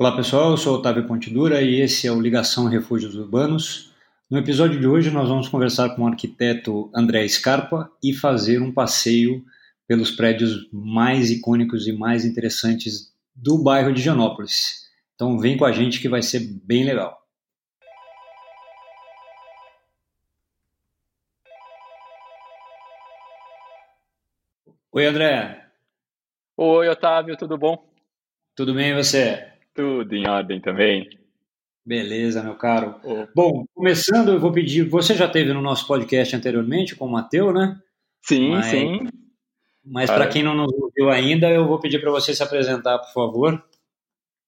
Olá pessoal, eu sou Otávio Pontidura e esse é o Ligação Refúgios Urbanos. No episódio de hoje nós vamos conversar com o arquiteto André Scarpa e fazer um passeio pelos prédios mais icônicos e mais interessantes do bairro de Janópolis. Então vem com a gente que vai ser bem legal. Oi André. Oi Otávio, tudo bom? Tudo bem e você? Tudo em ordem também. Beleza, meu caro. Oh. Bom, começando, eu vou pedir. Você já teve no nosso podcast anteriormente com o Matheus, né? Sim, mas, sim. Mas para quem não nos ouviu ainda, eu vou pedir para você se apresentar, por favor.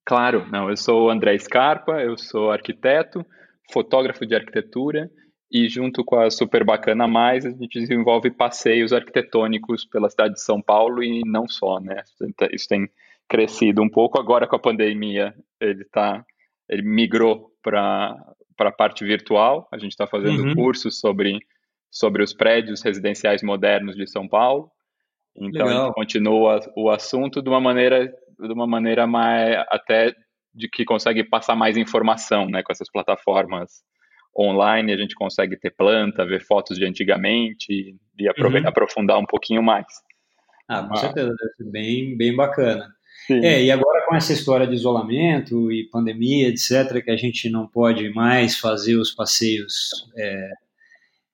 Claro, não, eu sou o André Scarpa, eu sou arquiteto, fotógrafo de arquitetura e junto com a Super Bacana Mais, a gente desenvolve passeios arquitetônicos pela cidade de São Paulo e não só, né? Isso tem crescido um pouco. Agora com a pandemia, ele tá, ele migrou para para a parte virtual. A gente está fazendo uhum. cursos sobre sobre os prédios residenciais modernos de São Paulo. Então Legal. a gente continua o assunto de uma maneira de uma maneira mais até de que consegue passar mais informação, né, com essas plataformas online, a gente consegue ter planta, ver fotos de antigamente e uhum. aprofundar um pouquinho mais. Ah, com certeza, deve ser bem, bem bacana. Sim. É, e agora com essa história de isolamento e pandemia, etc., que a gente não pode mais fazer os passeios é,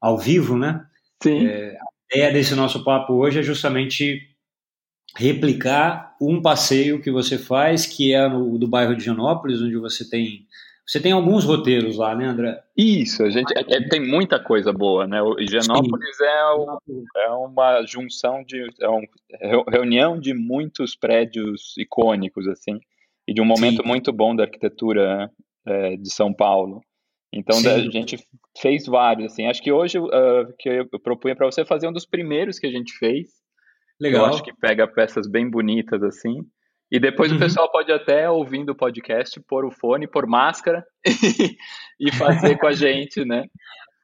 ao vivo, né? Sim. É, a ideia desse nosso papo hoje é justamente replicar um passeio que você faz, que é no, do bairro de Janópolis, onde você tem você tem alguns roteiros lá, né, André? Isso, a gente é, é tem muita coisa boa, né? O Higienópolis é, o, é, uma junção de é uma reunião de muitos prédios icônicos assim e de um momento Sim. muito bom da arquitetura é, de São Paulo. Então Sim. a gente fez vários assim. Acho que hoje uh, que eu propunha para você fazer um dos primeiros que a gente fez. Legal. Eu acho que pega peças bem bonitas assim. E depois uhum. o pessoal pode até, ouvindo o podcast, pôr o fone, pôr máscara e fazer com a gente, né?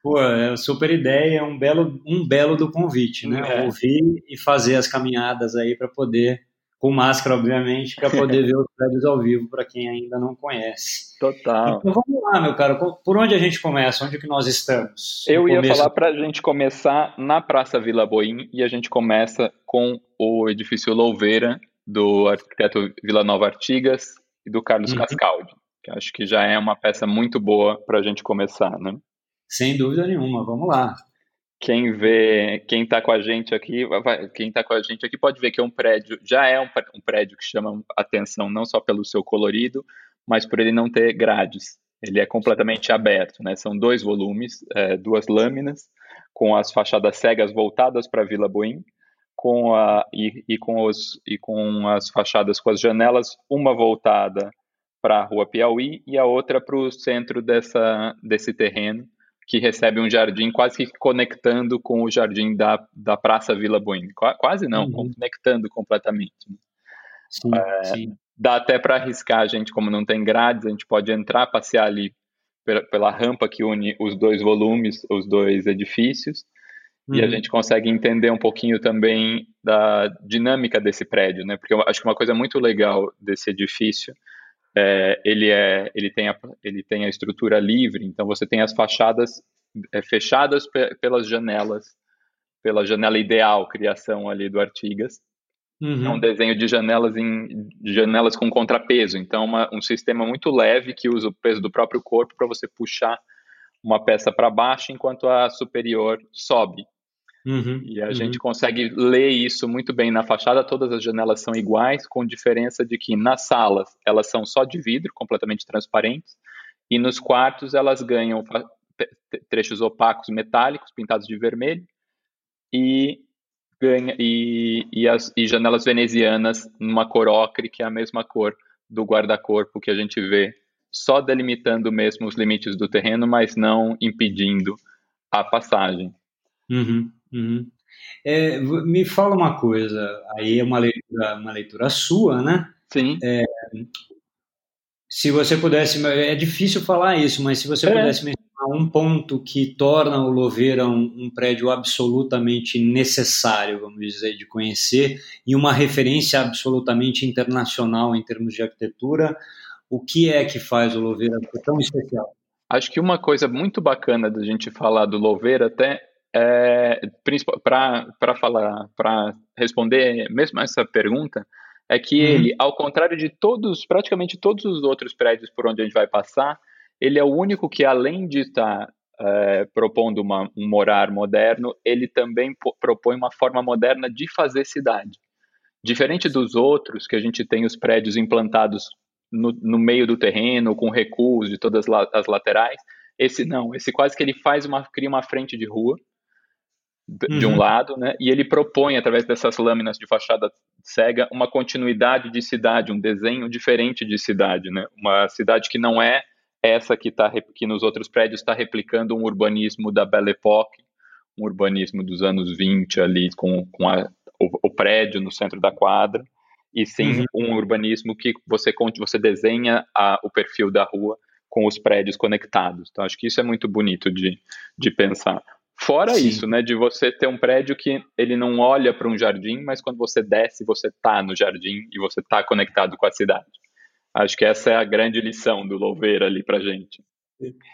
Pô, é super ideia, é um belo, um belo do convite, né? É. Ouvir e fazer as caminhadas aí para poder, com máscara, obviamente, para poder ver os prédios ao vivo, para quem ainda não conhece. Total. Então vamos lá, meu caro, por onde a gente começa? Onde que nós estamos? Eu ia começo... falar para a gente começar na Praça Vila Boim e a gente começa com o edifício Louveira, do arquiteto Vila Nova Artigas e do Carlos uhum. Cascaldi, que acho que já é uma peça muito boa para a gente começar, né? Sem dúvida nenhuma, vamos lá. Quem vê, quem está com a gente aqui, quem está com a gente aqui pode ver que é um prédio, já é um, um prédio que chama atenção não só pelo seu colorido, mas por ele não ter grades. Ele é completamente aberto, né? São dois volumes, é, duas lâminas, com as fachadas cegas voltadas para a Vila Boim, com a, e, e, com os, e com as fachadas com as janelas, uma voltada para a Rua Piauí e a outra para o centro dessa, desse terreno, que recebe um jardim quase que conectando com o jardim da, da Praça Vila Buim. Quase não, uhum. conectando completamente. Né? Sim, é, sim. Dá até para arriscar, a gente, como não tem grades, a gente pode entrar, passear ali pela, pela rampa que une os dois volumes, os dois edifícios, Uhum. E a uhum. gente consegue entender um pouquinho também da dinâmica desse prédio, né? Porque eu acho que uma coisa muito legal desse edifício é, ele é ele tem a, ele tem a estrutura livre, então você tem as fachadas é, fechadas pe pelas janelas, pela janela ideal criação ali do Artigas. Uhum. É um desenho de janelas em de janelas com contrapeso, então uma, um sistema muito leve que usa o peso do próprio corpo para você puxar uma peça para baixo enquanto a superior sobe. Uhum, e a uhum. gente consegue ler isso muito bem na fachada. Todas as janelas são iguais, com diferença de que nas salas elas são só de vidro, completamente transparentes, e nos quartos elas ganham trechos opacos metálicos pintados de vermelho e ganha e, e, as, e janelas venezianas numa cor ocre, que é a mesma cor do guarda-corpo que a gente vê, só delimitando mesmo os limites do terreno, mas não impedindo a passagem. Uhum. Uhum. É, me fala uma coisa, aí é uma leitura, uma leitura sua, né? Sim. É, se você pudesse, é difícil falar isso, mas se você é. pudesse mencionar um ponto que torna o Louveira um, um, prédio absolutamente necessário, vamos dizer, de conhecer, e uma referência absolutamente internacional em termos de arquitetura, O que é que faz o Louveira tão especial? Acho que uma coisa muito bacana da gente falar do Louveira até é, para falar, para responder mesmo essa pergunta, é que uhum. ele, ao contrário de todos, praticamente todos os outros prédios por onde a gente vai passar, ele é o único que, além de estar é, propondo uma, um morar moderno, ele também propõe uma forma moderna de fazer cidade. Diferente dos outros, que a gente tem os prédios implantados no, no meio do terreno, com recuos de todas as laterais, esse não, esse quase que ele faz uma, cria uma frente de rua, de uhum. um lado, né? E ele propõe, através dessas lâminas de fachada cega, uma continuidade de cidade, um desenho diferente de cidade, né? Uma cidade que não é essa que, tá, que nos outros prédios está replicando um urbanismo da Belle Époque, um urbanismo dos anos 20 ali, com, com a, o, o, prédio no centro da quadra, e sim uhum. um urbanismo que você, você desenha a, o perfil da rua com os prédios conectados. Então, acho que isso é muito bonito de, de pensar. Fora Sim. isso, né, de você ter um prédio que ele não olha para um jardim, mas quando você desce, você está no jardim e você está conectado com a cidade. Acho que essa é a grande lição do Louveira ali para gente.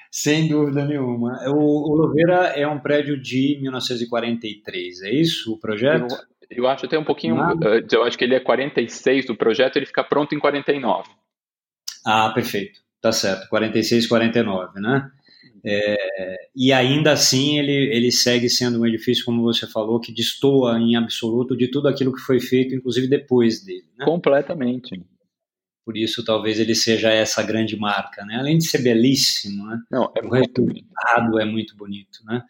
Sem dúvida nenhuma. O, o Louveira é um prédio de 1943, é isso o projeto? Eu, eu acho até um pouquinho, ah. eu acho que ele é 46 do projeto, ele fica pronto em 49. Ah, perfeito. Tá certo, 46, 49, né? É, e ainda assim ele, ele segue sendo um edifício, como você falou, que destoa em absoluto de tudo aquilo que foi feito, inclusive depois dele. Né? Completamente. Por isso, talvez ele seja essa grande marca, né? Além de ser belíssimo, né? Não, é o muito resultado é muito bonito, né?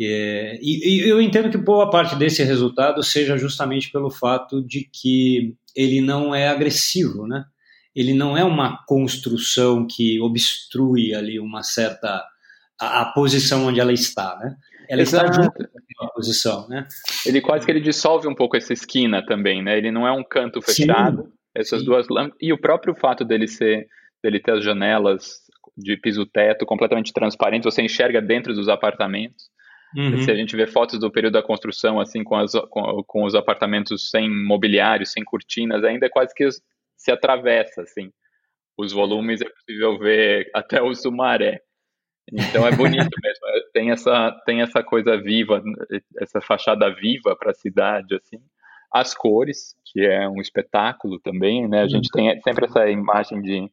É, e, e, eu entendo que boa parte desse resultado seja justamente pelo fato de que ele não é agressivo, né? Ele não é uma construção que obstrui ali uma certa a, a posição onde ela está, né? Ela Exato. está junto com a posição, né? Ele quase que ele dissolve um pouco essa esquina também, né? Ele não é um canto fechado, sim, essas sim. duas lâmpadas e o próprio fato dele ser dele ter as janelas de piso teto completamente transparentes, você enxerga dentro dos apartamentos. Uhum. Se a gente vê fotos do período da construção, assim, com, as, com, com, os apartamentos sem mobiliário, sem cortinas, ainda é quase que se atravessa, assim. Os volumes é possível ver até o Sumaré. Então é bonito mesmo. É, tem essa, tem essa coisa viva, essa fachada viva para a cidade, assim. As cores, que é um espetáculo também, né? A gente tem sempre essa imagem de,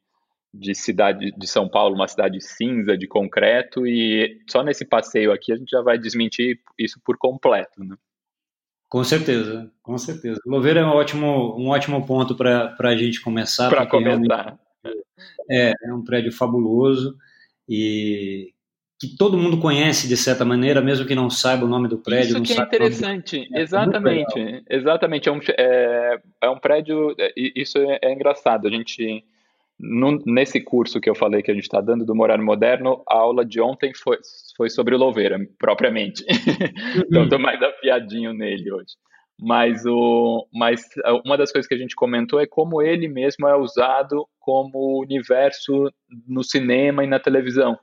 de cidade de São Paulo, uma cidade cinza, de concreto, e só nesse passeio aqui a gente já vai desmentir isso por completo, né? Com certeza, com certeza. Louveira é um ótimo, um ótimo ponto para a gente começar. Para começar. É, é um prédio fabuloso e que todo mundo conhece de certa maneira, mesmo que não saiba o nome do prédio. Isso que é interessante, é exatamente, exatamente. É um, é, é um prédio, é, isso é, é, engraçado. A gente, nesse curso que eu falei que a gente está dando do Morar Moderno, a aula de ontem foi, foi sobre o Louveira, propriamente. então estou mais afiadinho nele hoje. Mas, o, mas uma das coisas que a gente comentou é como ele mesmo é usado como universo no cinema e na televisão.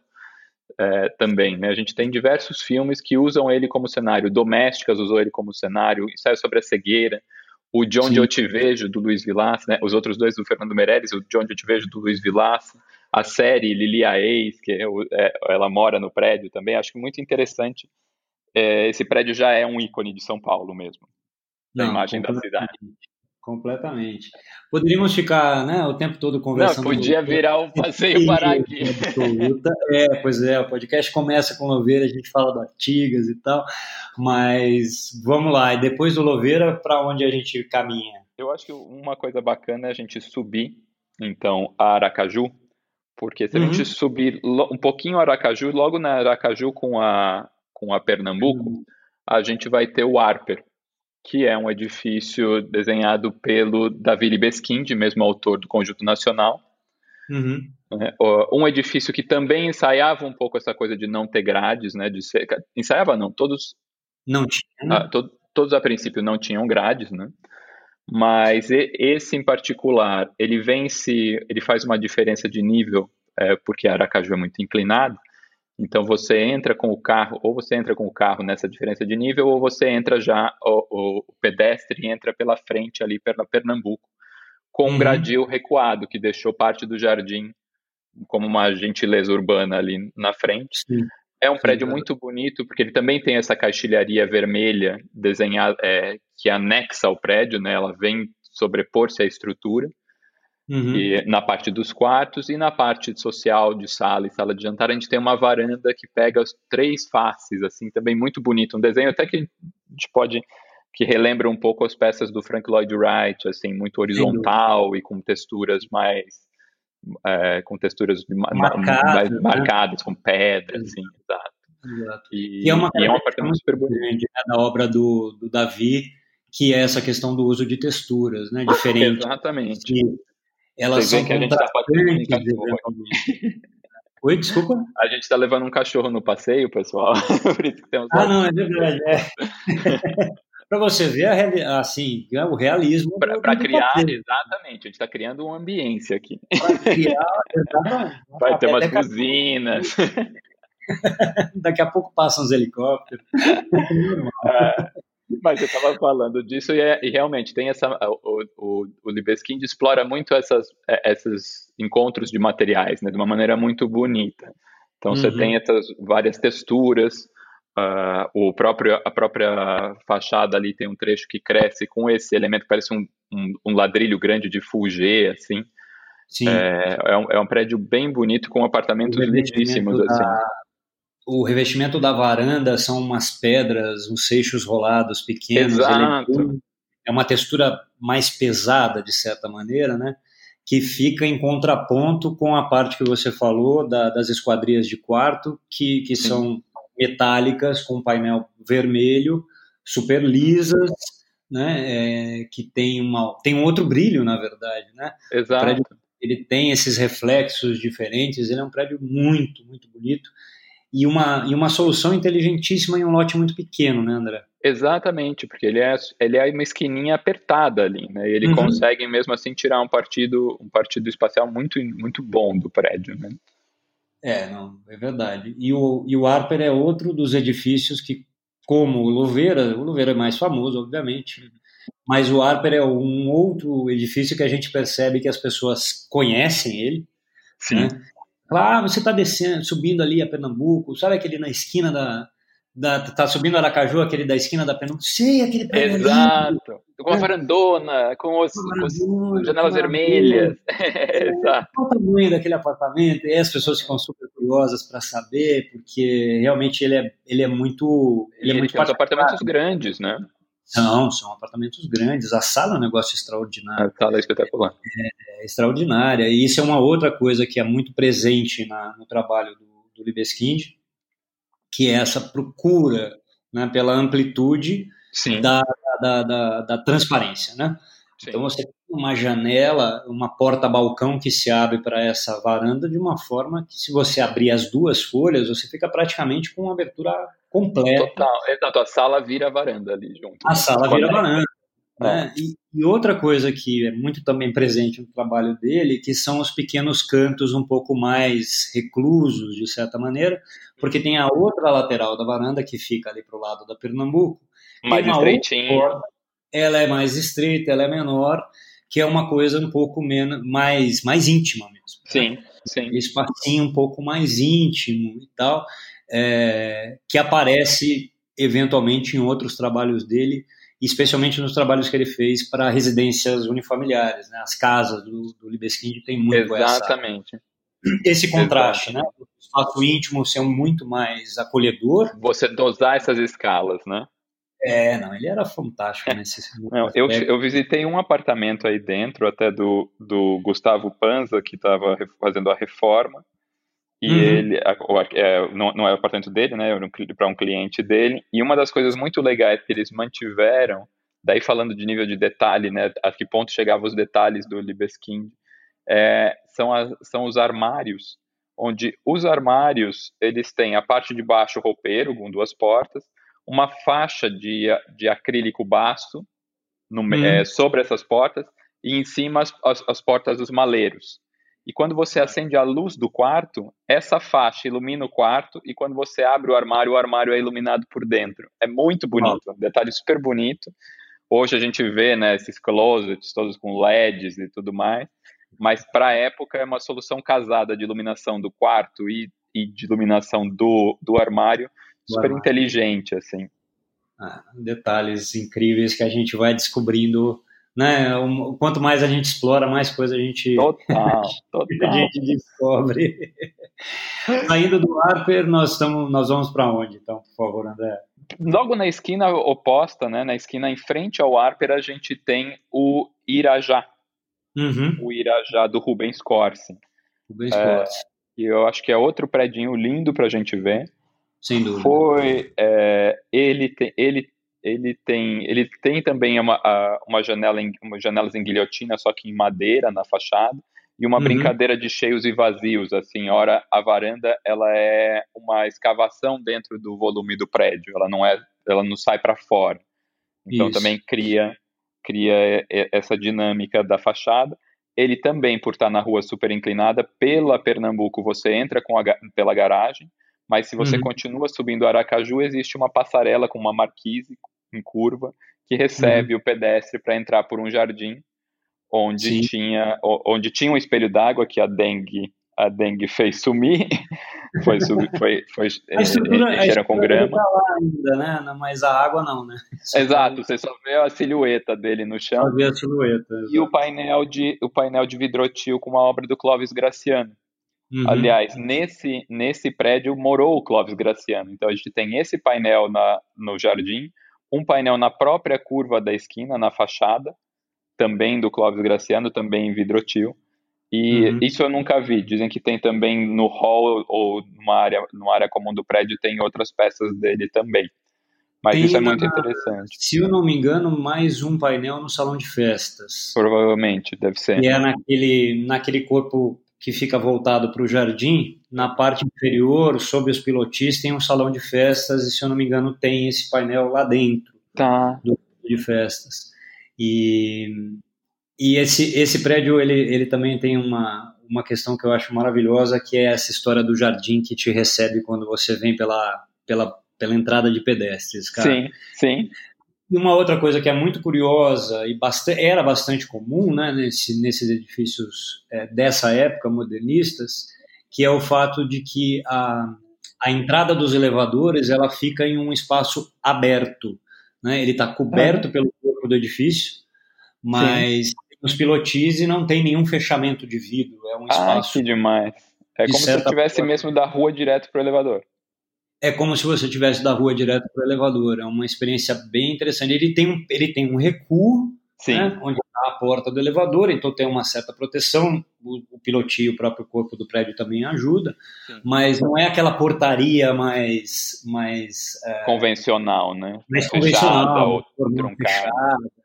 É, também, né? A gente tem diversos filmes que usam ele como cenário. Domésticas usou ele como cenário. Ensaio sobre a cegueira. O John de Eu Te Vejo, do Luiz Vilaça, né? Os outros dois do Fernando Meirelles, o John de Eu Te Vejo, do Luiz Vilaça. A série Lili a Ex, que é, é, ela mora no prédio também. Acho muito interessante. É, esse prédio já é um ícone de São Paulo mesmo. Não, a imagem da cidade. Completamente. Poderíamos ficar né, o tempo todo conversando. Não, podia virar um passeio para aqui. É, pois é, o podcast começa com Louveira, a gente fala do Artigas e tal, mas vamos lá, e depois do Louveira, para onde a gente caminha? Eu acho que uma coisa bacana é a gente subir, então, a Aracaju, porque se a uhum. gente subir um pouquinho a Aracaju, logo na Aracaju com a, com a Pernambuco, uhum. a gente vai ter o Arper, que é um edifício desenhado pelo Davi Libeskind, mesmo autor do Conjunto Nacional. Uhum. É, um edifício que também ensaiava um pouco essa coisa de não ter grades, né? De ser, ensaiava não, todos não tinha, né? ah, to, todos a princípio não tinham grades, né? Mas esse em particular, ele vence, ele faz uma diferença de nível, é, porque Aracaju é muito inclinado. Então você entra com o carro, ou você entra com o carro nessa diferença de nível, ou você entra já, o, o pedestre entra pela frente ali pela Pernambuco, com um uhum. gradil recuado, que deixou parte do jardim como uma gentileza urbana ali na frente. Sim. É um prédio Sim, muito bonito, porque ele também tem essa caixilharia vermelha desenhada, é, que anexa ao prédio, né? Ela vem sobrepor-se à estrutura. Uhum. E, na parte dos quartos e na parte social de sala e sala de jantar a gente tem uma varanda que pega as três faces assim também muito bonito um desenho até que a gente pode que relembra um pouco as peças do Frank Lloyd Wright assim muito horizontal e com texturas mais é, com texturas marcadas, mais né? marcadas com pedras assim exato. exato. E, e, é uma e é um apartamento super bonito né, da obra do, do Davi que é essa questão do uso de texturas, né, diferente. Exatamente. Elas Você são que a gente tá Oi, desculpa? A gente está levando um cachorro no passeio, pessoal. ah, não, é verdade. É. para você ver a, assim, é o realismo. Para criar, passeio. exatamente. A gente está criando uma ambiência aqui. Para criar, exatamente. Vai ter umas buzinas. Daqui a pouco passam os helicópteros. É. Mas eu estava falando disso e, é, e, realmente tem essa. O, o, o Libeskind explora muito essas, é, esses encontros de materiais, né, de uma maneira muito bonita. Então uhum. você tem essas várias texturas. Uh, o próprio, a própria fachada ali tem um trecho que cresce com esse elemento que parece um, um, um ladrilho grande de Fulgê, assim. Sim. É, é, um, é um prédio bem bonito com apartamentos lindíssimos, da, assim o revestimento da varanda são umas pedras, uns seixos rolados pequenos. Exato. É uma textura mais pesada, de certa maneira, né? Que fica em contraponto com a parte que você falou da, das esquadrias de quarto, que, que são metálicas, com painel vermelho, super lisas, né? É, que tem, uma, tem um outro brilho, na verdade, né? Exato. Prédio, ele tem esses reflexos diferentes, ele é um prédio muito, muito bonito e uma, e uma solução inteligentíssima em um lote muito pequeno, né, André? Exatamente, porque ele é, ele é uma esquininha apertada ali, né? Ele uhum. consegue mesmo assim tirar um partido, um partido espacial muito, muito bom do prédio, né? É, não, é verdade. E o, e o Harper é outro dos edifícios que, como o Louveira, o Louveira é mais famoso, obviamente, mas o Harper é um outro edifício que a gente percebe que as pessoas conhecem ele, Sim. Né? Ah, você está descendo, subindo ali a Pernambuco, sabe aquele na esquina da, da, tá subindo Aracaju, aquele da esquina da Pernambuco. Sei, aquele prédio Exato. Com a varandona, com, os, com as janelas vermelhas. Exato. Qual o tamanho daquele apartamento? E as pessoas ficam super curiosas para saber, porque realmente ele é, ele é muito. Ele, é muito tem apartamentos grandes, né? São, são apartamentos grandes. A sala é um negócio extraordinário. A sala é espetacular. É, é extraordinária. E isso é uma outra coisa que é muito presente na, no trabalho do, do Libeskind, que é essa procura né, pela amplitude da, da, da, da, transparência. Né? Então você tem uma janela, uma porta-balcão que se abre para essa varanda de uma forma que, se você abrir as duas folhas, você fica praticamente com uma abertura completa. Total, exato. A sala vira varanda ali junto. A sala vira varanda. Né? É. E, e, outra coisa que é muito também presente no trabalho dele, que são os pequenos cantos um pouco mais reclusos, de certa maneira, porque tem a outra lateral da varanda que fica ali para o lado da Pernambuco. Mais estreitinha. Ela é mais estreita, ela é menor, que é uma coisa um pouco menos, mais, mais íntima mesmo. Sim, sim. Espacinho um pouco mais íntimo e tal é, que aparece eventualmente em outros trabalhos dele, especialmente nos trabalhos que ele fez para residências unifamiliares, né? As casas do, do Libeskind tem muito Exatamente. Essa, esse contraste, Exatamente. né? O espaço íntimo ser muito mais acolhedor. Você dosar essas escalas, né? É, não, ele era fantástico nesse não, eu, eu visitei um apartamento aí dentro, até do, do Gustavo Panza, que estava fazendo a reforma, e uhum. ele, é, não, não é o apartamento dele, né? Para um cliente dele. E uma das coisas muito legais que eles mantiveram, daí falando de nível de detalhe, né? A que ponto chegavam os detalhes do Libeskind, é, são, as, são os armários, onde os armários eles têm a parte de baixo roupeiro com duas portas, uma faixa de, de acrílico baço no, uhum. é, sobre essas portas e em cima as, as, as portas dos maleiros. E quando você acende a luz do quarto, essa faixa ilumina o quarto e quando você abre o armário, o armário é iluminado por dentro. É muito bonito, um detalhe super bonito. Hoje a gente vê né, esses closets todos com LEDs e tudo mais, mas para a época é uma solução casada de iluminação do quarto e, e de iluminação do, do armário, super inteligente, assim. Ah, detalhes incríveis que a gente vai descobrindo né? Quanto mais a gente explora, mais coisa a gente, total, total. a gente descobre. Saindo do Harper, nós estamos, nós vamos para onde, então, por favor, André? Logo na esquina oposta, né, na esquina em frente ao Harper, a gente tem o Irajá, uhum. o Irajá do Rubens Corsi. Rubens é, Corsi. E eu acho que é outro predinho lindo para a gente ver. Sem dúvida. Foi, é, ele, tem, ele ele tem, ele tem também uma, uma janela em, uma janelas em guilhotina, só que em madeira na fachada, e uma uhum. brincadeira de cheios e vazios, assim, ora a varanda ela é uma escavação dentro do volume do prédio, ela não é, ela não sai para fora. Então Isso. também cria cria essa dinâmica da fachada. Ele também, por estar na rua super inclinada, pela Pernambuco você entra com a, pela garagem, mas se você uhum. continua subindo Aracaju, existe uma passarela com uma marquise em curva, que recebe uhum. o pedestre para entrar por um jardim onde tinha onde tinha um espelho d'água que a dengue a dengue fez sumir, foi, foi, foi a estrutura, com grama. Tá lá ainda, né? Mas a água não, né? Só Exato, você só vê a silhueta dele no chão. Só vê a silhueta. E o painel de o painel de vidrotil com uma obra do Clóvis Graciano. Uhum. Aliás, nesse nesse prédio morou o Clóvis Graciano. Então a gente tem esse painel na, no jardim, um painel na própria curva da esquina, na fachada, também do Clóvis Graciano, também em vidrotil. E uhum. isso eu nunca vi. Dizem que tem também no hall ou numa área, numa área comum do prédio tem outras peças dele também. Mas tem isso é muito interessante. Se eu não me engano, mais um painel no salão de festas. Provavelmente, deve ser. E é naquele, naquele corpo que fica voltado para o jardim, na parte inferior, sob os pilotis, tem um salão de festas, e se eu não me engano, tem esse painel lá dentro tá. do de festas. E, e esse, esse prédio, ele, ele também tem uma, uma questão que eu acho maravilhosa, que é essa história do jardim que te recebe quando você vem pela, pela, pela entrada de pedestres, cara. Sim, sim. E uma outra coisa que é muito curiosa e bastante, era bastante comum né, nesse, nesses edifícios é, dessa época, modernistas, que é o fato de que a, a entrada dos elevadores ela fica em um espaço aberto. Né? Ele está coberto pelo corpo do edifício, mas Sim. os pilotis e não tem nenhum fechamento de vidro. É um espaço. Ah, que demais. É como se você estivesse mesmo da rua direto para o elevador é como se você tivesse da rua direto para o elevador. É uma experiência bem interessante. Ele tem um, ele tem um recuo, né, onde está a porta do elevador, então tem uma certa proteção. O, o pilotinho, o próprio corpo do prédio também ajuda, Sim. mas não é aquela portaria mais. mais é, convencional, né? Mais convencional, ou truncada.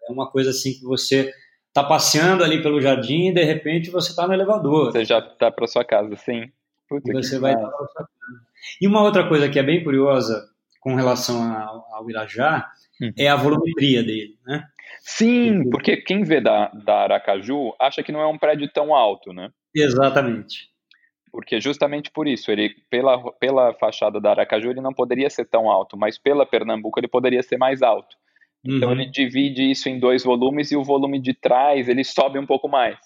É uma coisa assim que você está passeando ali pelo jardim e de repente você está no elevador. Você já está para sua casa, sim. Puta você vai estar para sua casa. E uma outra coisa que é bem curiosa com relação ao, ao Irajá. É a volumetria dele, né? Sim, porque quem vê da, da Aracaju acha que não é um prédio tão alto, né? Exatamente. Porque justamente por isso, ele pela, pela fachada da Aracaju ele não poderia ser tão alto, mas pela Pernambuco ele poderia ser mais alto. Então uhum. ele divide isso em dois volumes e o volume de trás ele sobe um pouco mais.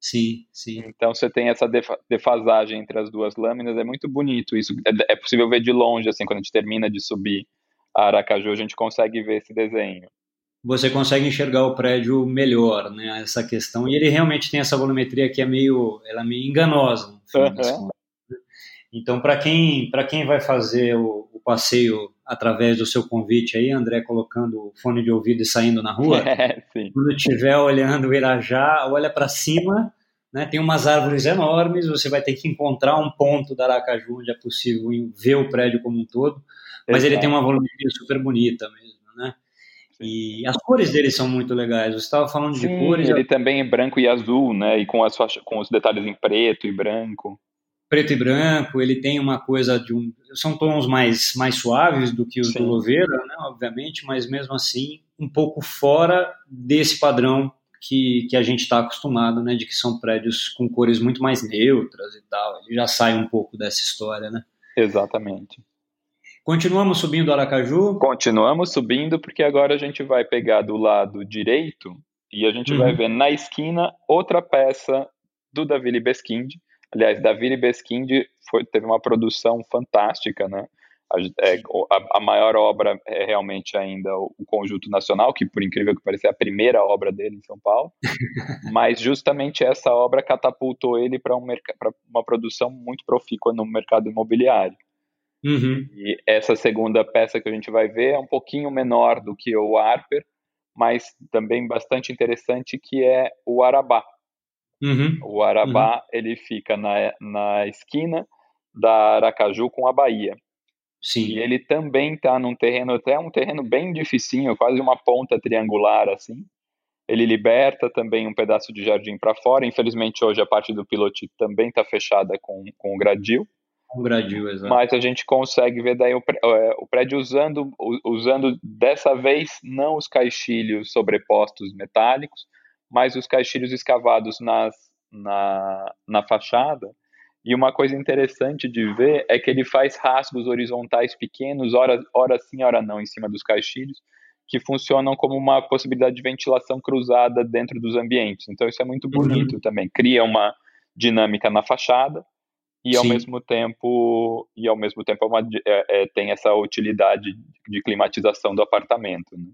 Sim, sim. Então você tem essa defasagem entre as duas lâminas, é muito bonito isso. É, é possível ver de longe, assim, quando a gente termina de subir a Aracaju, a gente consegue ver esse desenho. Você consegue enxergar o prédio melhor, né? Essa questão. E ele realmente tem essa volumetria que é meio, ela é meio enganosa. Uhum. Então, para quem, quem vai fazer o, o passeio através do seu convite aí, André, colocando o fone de ouvido e saindo na rua, é, quando estiver olhando o Irajá, olha para cima, né, tem umas árvores enormes, você vai ter que encontrar um ponto da Aracaju onde é possível ver o prédio como um todo, mas Exato. ele tem uma volumetria super bonita mesmo, né? E as cores dele são muito legais. Você estava falando Sim, de cores. Ele também é branco e azul, né? E com, as, com os detalhes em preto e branco preto e branco, ele tem uma coisa de um. São tons mais, mais suaves do que os Sim. do Louveira, né, obviamente, mas mesmo assim, um pouco fora desse padrão que, que a gente está acostumado, né, de que são prédios com cores muito mais neutras e tal. Ele já sai um pouco dessa história, né? Exatamente. Continuamos subindo Aracaju? Continuamos subindo, porque agora a gente vai pegar do lado direito e a gente uhum. vai ver na esquina outra peça do Davi Libeskind. Aliás, Davi Libeskind foi, teve uma produção fantástica, né? A, é, a, a, maior obra é realmente ainda o, o, Conjunto Nacional, que por incrível que pareça é a primeira obra dele em São Paulo, mas justamente essa obra catapultou ele para um, uma produção muito profícua no mercado imobiliário. Uhum. E essa segunda peça que a gente vai ver é um pouquinho menor do que o Harper, mas também bastante interessante, que é o Arabá. Uhum. O Arabá, uhum. ele fica na, na esquina da Aracaju com a Bahia. Sim. E ele também está num terreno, até um terreno bem dificinho, quase uma ponta triangular, assim. Ele liberta também um pedaço de jardim para fora. Infelizmente, hoje a parte do pilote também está fechada com, com o gradil. O gradil, exato. Mas a gente consegue ver daí o, é, o prédio usando, usando dessa vez não os caixilhos sobrepostos metálicos, mas os caixilhos escavados nas, na, na fachada. E uma coisa interessante de ver é que ele faz rasgos horizontais pequenos, ora, ora sim, ora não, em cima dos caixilhos, que funcionam como uma possibilidade de ventilação cruzada dentro dos ambientes. Então isso é muito bonito uhum. também. Cria uma dinâmica na fachada e ao mesmo tempo e ao mesmo tempo é uma, é, é, tem essa utilidade de climatização do apartamento. Né?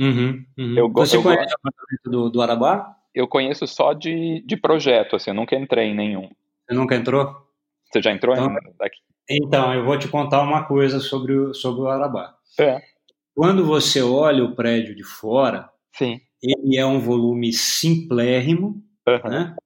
Uhum, uhum. Eu, Você eu, conhece o apartamento do, do Arabá? Eu conheço só de, de projeto, assim, eu nunca entrei em nenhum. Você nunca entrou? Você já entrou então, aqui? Então, eu vou te contar uma coisa sobre o, sobre o Arabá. É. Quando você olha o prédio de fora, Sim. ele é um volume simplérrimo, uhum. né?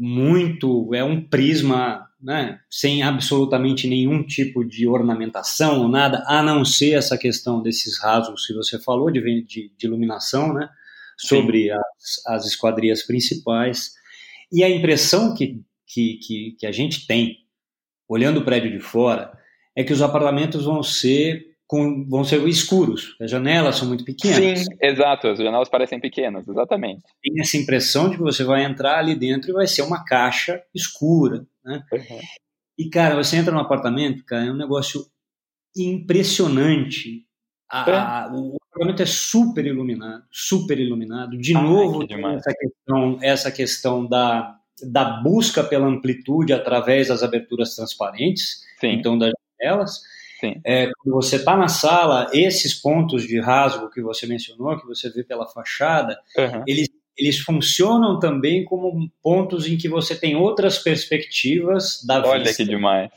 muito, é um prisma né, sem absolutamente nenhum tipo de ornamentação ou nada, a não ser essa questão desses rasgos que você falou de, de, de iluminação, né, sobre as, as esquadrias principais. E a impressão que, que, que, que a gente tem, olhando o prédio de fora, é que os apartamentos vão ser com, vão ser escuros. As janelas são muito pequenas. Sim, exato. As janelas parecem pequenas, exatamente. Tem essa impressão de que você vai entrar ali dentro e vai ser uma caixa escura. Né? Uhum. E, cara, você entra no apartamento, cara, é um negócio impressionante. A, é. a, o apartamento é super iluminado, super iluminado. De Ai, novo, essa questão, essa questão da, da busca pela amplitude através das aberturas transparentes, Sim. então das janelas. É, quando você está na sala, esses pontos de rasgo que você mencionou, que você vê pela fachada, uhum. eles, eles funcionam também como pontos em que você tem outras perspectivas da Olha vista. Olha que demais.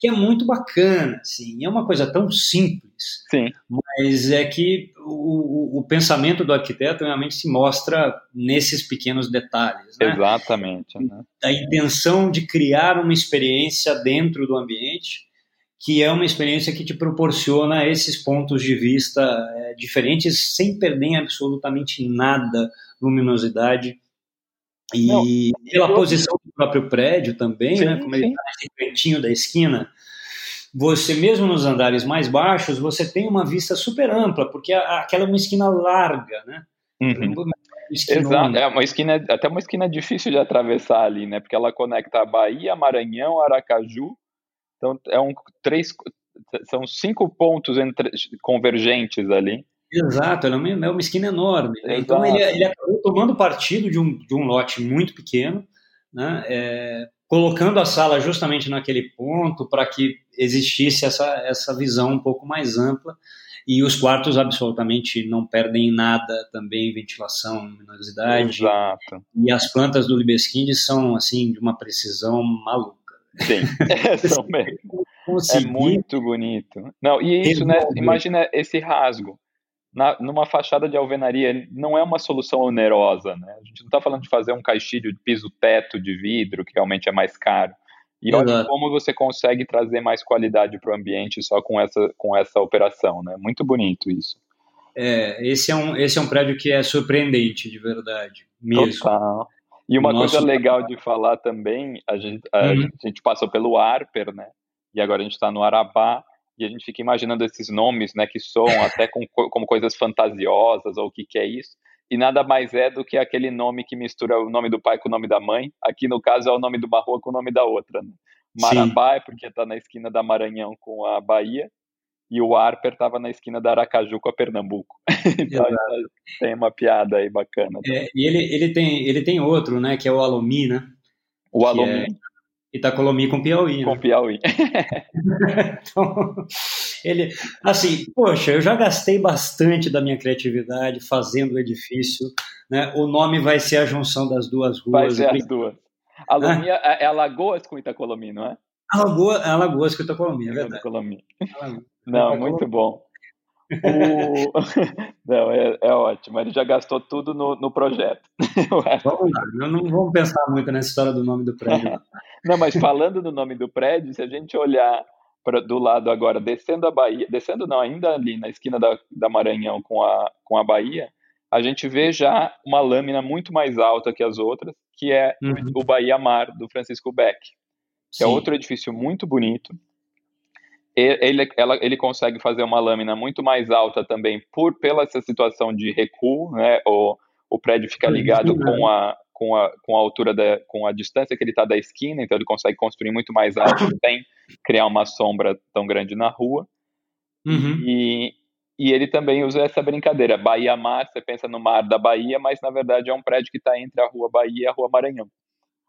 Que é muito bacana, assim, é uma coisa tão simples, Sim. mas é que o, o, pensamento do arquiteto realmente se mostra nesses pequenos detalhes. Né? Exatamente. Né? A intenção de criar uma experiência dentro do ambiente que é uma experiência que te proporciona esses pontos de vista é, diferentes sem perder absolutamente nada luminosidade e Não, pela eu... posição do próprio prédio também, sim, né, como sim. ele está nesse cantinho da esquina, você mesmo nos andares mais baixos, você tem uma vista super ampla, porque aquela é uma esquina larga, né? Uhum. Exato, é uma esquina, até uma esquina difícil de atravessar ali, né? Porque ela conecta a Bahia, Maranhão, Aracaju então, é um, três, são cinco pontos entre, convergentes ali. Exato, é uma, é uma esquina enorme. Né? Então, ele, ele acabou tomando partido de um, de um lote muito pequeno, né? É, colocando a sala justamente naquele ponto para que existisse essa, essa visão um pouco mais ampla. E os quartos absolutamente não perdem nada também, ventilação, luminosidade. Exato. E as plantas do Libeskind são, assim, de uma precisão maluca. Sim, é, são mesmo. É muito bonito. Não, e isso, né? Imagina esse rasgo. Na, numa fachada de alvenaria, não é uma solução onerosa, né? A gente não está falando de fazer um caixilho de piso-teto de vidro, que realmente é mais caro. E olha como você consegue trazer mais qualidade para o ambiente só com essa, com essa operação, né? Muito bonito isso. É, esse é um, esse é um prédio que é surpreendente, de verdade, mesmo. Total. E uma Nossa. coisa legal de falar também, a gente, a, uhum. gente passou pelo Arper, né? E agora a gente está no Arabá, e a gente fica imaginando esses nomes, né, que soam até com, como coisas fantasiosas, ou o que, que é isso. E nada mais é do que aquele nome que mistura o nome do pai com o nome da mãe. Aqui, no caso, é o nome de uma rua com o nome da outra. Né? Marabá Sim. é porque está na esquina da Maranhão com a Bahia. e o Arper estava na esquina da Aracaju com a Pernambuco. então tem uma piada aí bacana. É, e ele, ele, tem, ele tem outro, né, que é o Alomi, né? O Alomi. É Itacolomi com Piauí. Com né? Piauí. então, ele, assim, poxa, eu já gastei bastante da minha criatividade fazendo o edifício, né? O nome vai ser a junção das duas ruas. Vai ser as duas. Alomi é, é Alagoas com Itacolomi, não é? Alagoas, Alagoas com Itacolomi, é verdade. Itacolomi. Não, muito bom. O... Não, é, é, ótimo. Ele já gastou tudo no, no projeto. Vamos lá, não, não vamos pensar muito nessa história do nome do prédio. não, mas falando do nome do prédio, se a gente olhar pra, do lado agora, descendo a Bahia, descendo não, ainda ali na esquina da, da Maranhão com a, com a Bahia, a gente vê já uma lâmina muito mais alta que as outras, que é uhum. o Bahia Mar, do Francisco Beck, que é Sim. é outro edifício muito bonito, ele, ela, ele consegue fazer uma lâmina muito mais alta também por pela essa situação de recuo, né? O, o prédio fica ligado com a, com a, com a altura da, com a distância que ele está da esquina, então ele consegue construir muito mais alto sem criar uma sombra tão grande na rua. Uhum. E, e ele também usa essa brincadeira. Bahia Mar, você pensa no mar da Bahia, mas na verdade é um prédio que está entre a Rua Bahia e a Rua Maranhão.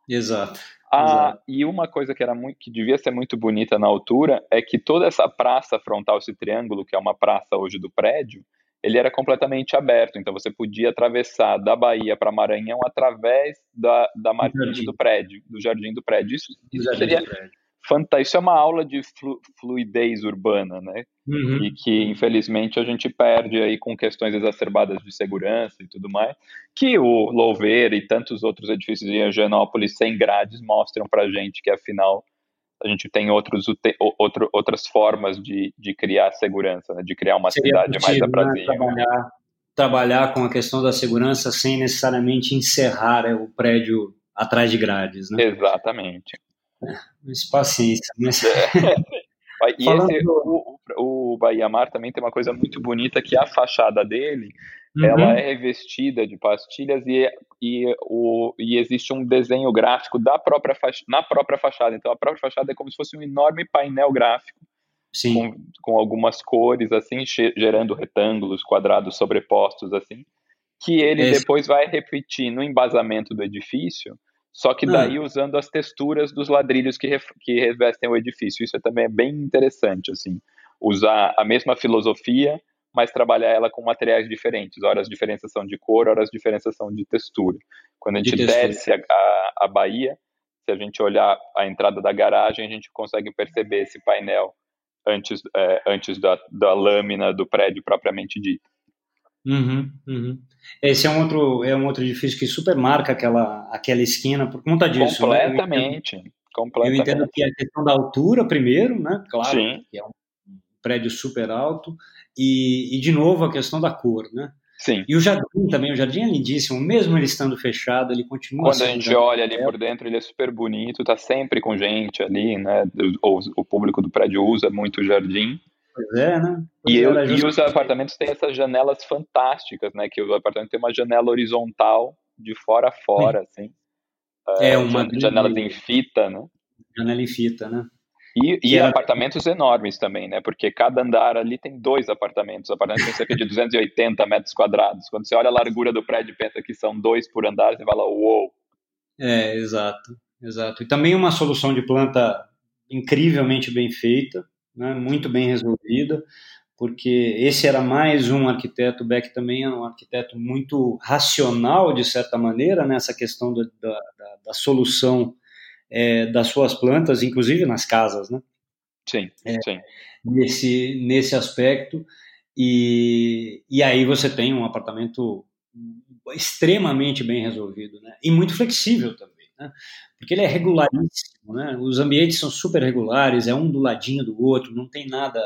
Exato. Ah, e uma coisa que era muito, que devia ser muito bonita na altura é que toda essa praça frontal, esse triângulo, que é uma praça hoje do prédio, ele era completamente aberto. Então você podia atravessar da Bahia para Maranhão através da, da marquise do prédio, do jardim do prédio. Isso, isso seria fantástico. Isso é uma aula de flu, fluidez urbana, né? Uhum. E que, infelizmente, a gente perde aí com questões exacerbadas de segurança e tudo mais, que o Louveira e tantos outros edifícios em Higienópolis sem grades mostram para gente que, afinal, a gente tem outros, outro, outras formas de, de criar segurança, né? de criar uma Seria cidade mais aprazível. Né? Trabalhar, trabalhar com a questão da segurança sem necessariamente encerrar é, o prédio atrás de grades, né? Exatamente. Mas paciência. Mas... É. E esse, o, o Bahia Mar também tem uma coisa muito bonita que a fachada dele uhum. ela é revestida de pastilhas e, e, o, e existe um desenho gráfico da própria na própria fachada. Então a própria fachada é como se fosse um enorme painel gráfico com, com, algumas cores assim, gerando retângulos, quadrados sobrepostos assim, que ele Esse... depois vai repetir no embasamento do edifício só que daí ah. usando as texturas dos ladrilhos que, que revestem o edifício. Isso é também é bem interessante, assim, usar a mesma filosofia, mas trabalhar ela com materiais diferentes. Ora as diferenças são de cor, ora as diferenças são de textura. Quando a gente de desce a, a, a Bahia, se a gente olhar a entrada da garagem, a gente consegue perceber esse painel antes, é, antes da, da lâmina do prédio propriamente dito. Uhum, uhum. Esse é um outro é um outro edifício que super marca aquela aquela esquina por conta disso. Completamente. Né? Eu, entendo, completamente. eu entendo que é a questão da altura primeiro, né? Claro, Sim. que é um prédio super alto e, e de novo a questão da cor, né? Sim. E o jardim também, o jardim é lindíssimo, mesmo ele estando fechado, ele continua. Quando a gente olha ali por dentro, ele é super bonito, tá sempre com gente ali, né? O, o público do prédio usa muito o jardim. Pois é, né? Pois e, eu, e os apartamentos têm essas janelas fantásticas, né? Que o apartamento tem uma janela horizontal de fora a fora, assim. É, uma janelas em fita, né? Janela em fita, né? E, e era... apartamentos enormes também, né? Porque cada andar ali tem dois apartamentos. O apartamento tem cerca de 280 metros quadrados. Quando você olha a largura do prédio e pensa que são dois por andar, você fala, uou! É, exato, exato. E também uma solução de planta incrivelmente bem feita, né, muito bem resolvida, porque esse era mais um arquiteto, Beck também é um arquiteto muito racional, de certa maneira, nessa questão da, da, da solução é, das suas plantas, inclusive nas casas, né? Sim, é, sim. Nesse, nesse aspecto, e, e aí você tem um apartamento extremamente bem resolvido, né? E muito flexível também, né? Porque ele é regularíssimo, né? Os ambientes são super regulares, é um do ladinho do outro, não tem nada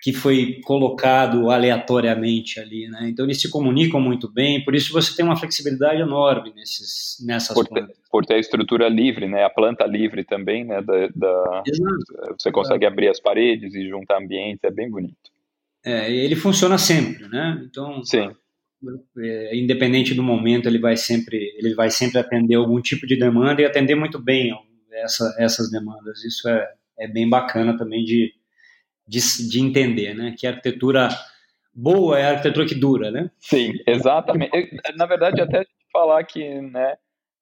que foi colocado aleatoriamente ali, né? Então eles se comunicam muito bem, por isso você tem uma flexibilidade enorme nesses, nessas por plantas. Ter, por ter a estrutura livre, né? A planta livre também, né? Da, da você consegue abrir as paredes e juntar ambientes, é bem bonito. É, ele funciona sempre, né? Então, Sim. É, independente do momento, ele vai sempre ele vai sempre atender algum tipo de demanda e atender muito bem essa, essas demandas. Isso é, é bem bacana também de de, de entender, né? Que a arquitetura boa é a arquitetura que dura, né? Sim, exatamente. Na verdade, até falar que, né,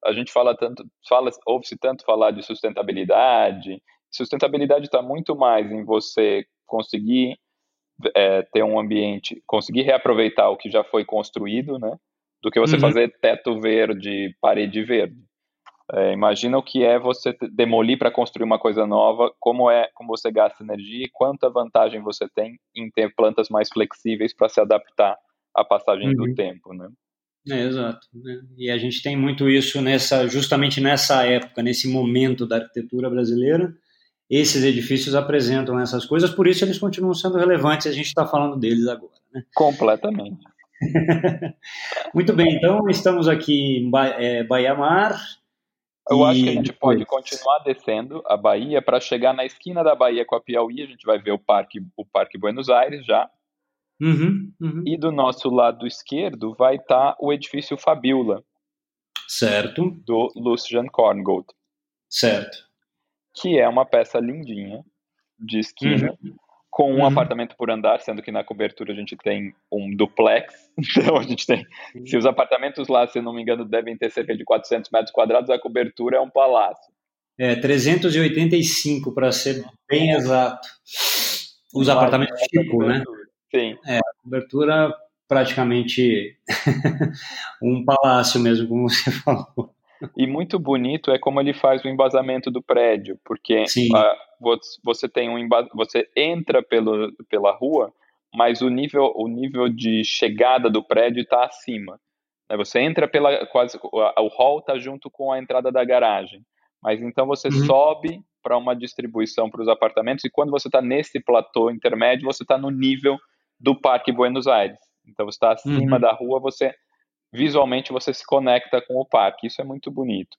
a gente fala tanto, fala, ouve-se tanto falar de sustentabilidade. Sustentabilidade está muito mais em você conseguir é, ter um ambiente, conseguir reaproveitar o que já foi construído, né? Do que você uhum. fazer teto verde, parede verde. É, imagina o que é você demolir para construir uma coisa nova, como é, como você gasta energia e quanta vantagem você tem em ter plantas mais flexíveis para se adaptar à passagem uhum. do tempo, né? É, exato. Né? E a gente tem muito isso nessa, justamente nessa época, nesse momento da arquitetura brasileira. Esses edifícios apresentam essas coisas, por isso eles continuam sendo relevantes. A gente está falando deles agora. Né? Completamente. muito bem, então estamos aqui em ba é, Bahia Mar. Eu acho que a gente pode continuar descendo a Bahia para chegar na esquina da Bahia com a Piauí. A gente vai ver o Parque, o Parque Buenos Aires já. Uhum, uhum. E do nosso lado esquerdo vai estar tá o edifício Fabiola. Certo. Do Lucian Korngold. Certo. Que é uma peça lindinha, de esquina, uhum. com um uhum. apartamento por andar, sendo que na cobertura a gente tem um duplex. Então a gente tem. Se os apartamentos lá, se não me engano, devem ter cerca de 400 metros quadrados, a cobertura é um palácio. É, 385 para ser bem exato. Os apartamentos tipo, né? Sim. É, a cobertura praticamente um palácio mesmo, como você falou. E muito bonito é como ele faz o embasamento do prédio, porque a, você tem um você entra pelo, pela rua, mas o nível, o nível de chegada do prédio está acima. Né? Você entra pela quase o hall está junto com a entrada da garagem, mas então você uhum. sobe para uma distribuição para os apartamentos e quando você está nesse platô intermédio você está no nível do Parque Buenos Aires. Então você está acima uhum. da rua, você visualmente você se conecta com o parque. Isso é muito bonito.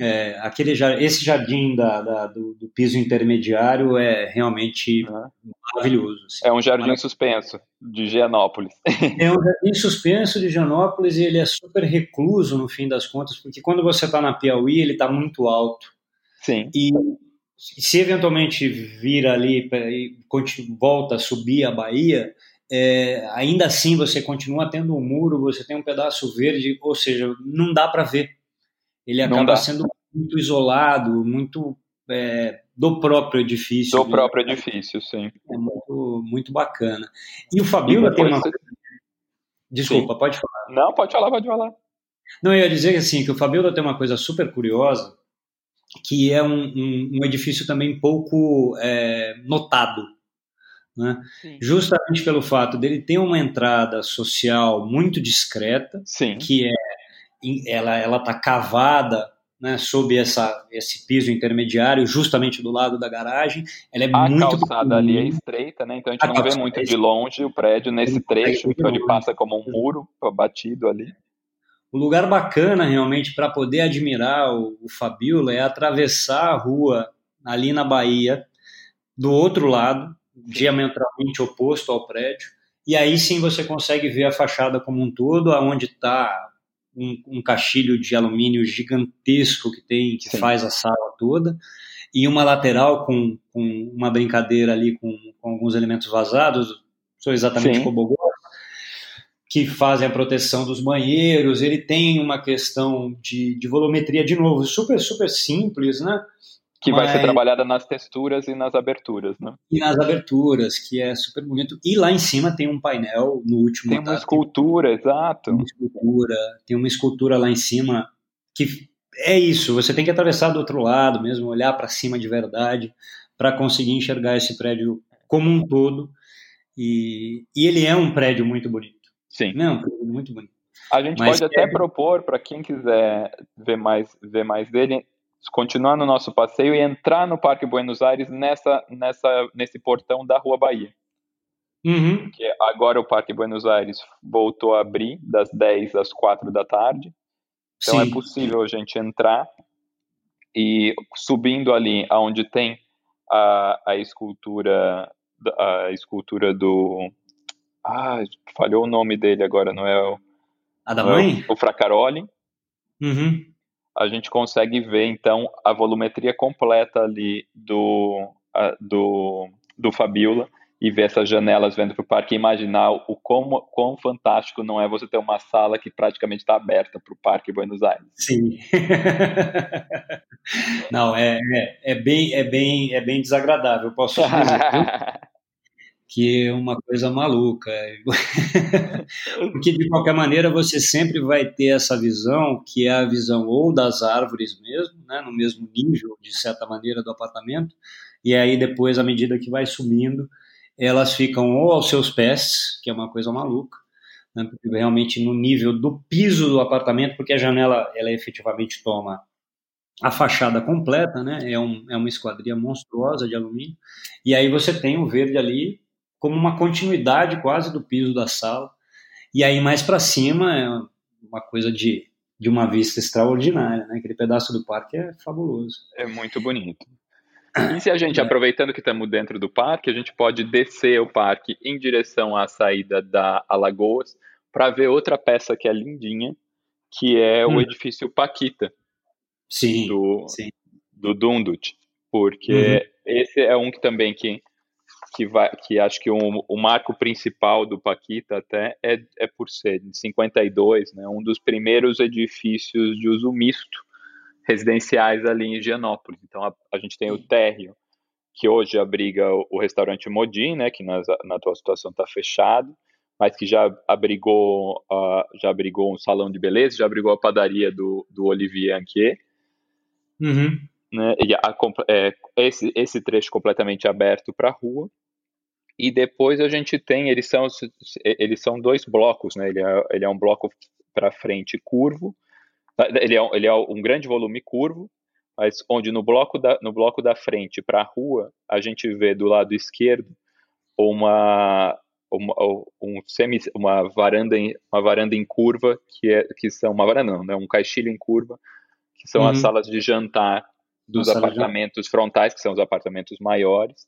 É, aquele esse jardim da, da do, do, piso intermediário é realmente uhum. maravilhoso. Assim. É um jardim suspenso de Gianópolis. É um jardim suspenso de Gianópolis e ele é super recluso no fim das contas, porque quando você está na Piauí ele está muito alto. Sim. E se eventualmente vir ali e volta a subir a Bahia, é, ainda assim você continua tendo um muro, você tem um pedaço verde, ou seja, não dá para ver. Ele acaba sendo muito isolado, muito é, do próprio edifício. Do próprio edifício, sim. É muito, muito bacana. E o Fabiola tem uma. Você... Desculpa, sim. pode falar. Não, pode falar, pode falar. Não, eu ia dizer assim, que o Fabiola tem uma coisa super curiosa, que é um, um, um edifício também pouco é, notado né? Justamente pelo fato dele ter uma entrada social muito discreta, Sim. que é ela ela está cavada né, sob essa, esse piso intermediário, justamente do lado da garagem. Ela é a muito calçada ali é estreita, né? Então a gente a não vê muito é de longe o prédio nesse trecho, então ele passa como um muro batido ali. O lugar bacana realmente para poder admirar o, o Fabiola é atravessar a rua ali na Bahia, do outro lado, diametralmente oposto ao prédio, e aí sim você consegue ver a fachada como um todo, aonde está um, um caixilho de alumínio gigantesco que tem, que sim. faz a sala toda, e uma lateral com, com uma brincadeira ali com, com, alguns elementos vazados, sou exatamente como que fazem a proteção dos banheiros, ele tem uma questão de, de volumetria, de novo, super, super simples, né? Que Mas... vai ser trabalhada nas texturas e nas aberturas, né? E nas aberturas, que é super bonito. E lá em cima tem um painel no último. Tem uma escultura, tem... exato. Tem uma escultura, tem uma escultura lá em cima que é isso. Você tem que atravessar do outro lado mesmo, olhar para cima de verdade, para conseguir enxergar esse prédio como um todo. E, e ele é um prédio muito bonito. Sim. Não, é um prédio muito bonito. A gente Mas pode até propor para quem quiser ver mais, ver mais dele, continuar no nosso passeio e entrar no Parque Buenos Aires nessa, nessa, nesse portão da Rua Bahia. Uhum. Que agora o Parque Buenos Aires voltou a abrir das 10 às 4 da tarde. Então é Sim. é possível a gente entrar e subindo ali aonde tem a, a escultura a escultura do ah, falhou o nome dele agora, não é o a da mãe? É o, o Fracaroli. Uhum a gente consegue ver então a volumetria completa ali do, a, do, do Fabiola e ver essas janelas vendo para o parque e imaginar o quão, quão fantástico não é você ter uma sala que praticamente está aberta para o Parque Buenos Aires. Sim. não, é, é, é, bem, é, bem, é bem desagradável, posso dizer. que é uma coisa maluca. Porque, de qualquer maneira, você sempre vai ter essa visão, que é a visão ou das árvores mesmo, né, no mesmo nível, de certa maneira, do apartamento, e aí depois, à medida que vai subindo, elas ficam ou aos seus pés, que é uma coisa maluca, né, realmente no nível do piso do apartamento, porque a janela, ela efetivamente toma a fachada completa, né, é, um, é uma esquadria monstruosa de alumínio, e aí você tem o verde ali como uma continuidade quase do piso da sala. E aí mais para cima é uma coisa de, de uma vista extraordinária, né? Aquele pedaço do parque é fabuloso. É muito bonito. E se a gente, aproveitando que estamos dentro do parque, a gente pode descer o parque em direção à saída da Alagoas para ver outra peça que é lindinha, que é hum. o edifício Paquita. Sim, do, sim. do Dundut. Porque uhum. esse é um que também que que, vai, que acho que o, o marco principal do Paquita até é, é por ser de 52, né, um dos primeiros edifícios de uso misto residenciais ali em Higienópolis. Então a, a gente tem o térreo, que hoje abriga o, o restaurante Modin, né, que na, na atual situação está fechado, mas que já abrigou, uh, já abrigou um salão de beleza, já abrigou a padaria do, do Olivier Anquier. Uhum. Né, a, é, esse, esse trecho completamente aberto para a rua. E depois a gente tem, eles são, eles são dois blocos, né? Ele é, ele é um bloco para frente curvo, ele é, ele é um grande volume curvo, mas onde no bloco da, no bloco da frente para a rua, a gente vê do lado esquerdo uma, uma, um semi, uma, varanda em, uma varanda em curva, que, é, que são, uma varanda não, né? um caixilho em curva, que são uhum. as salas de jantar dos Nossa, apartamentos frontais, que são os apartamentos maiores,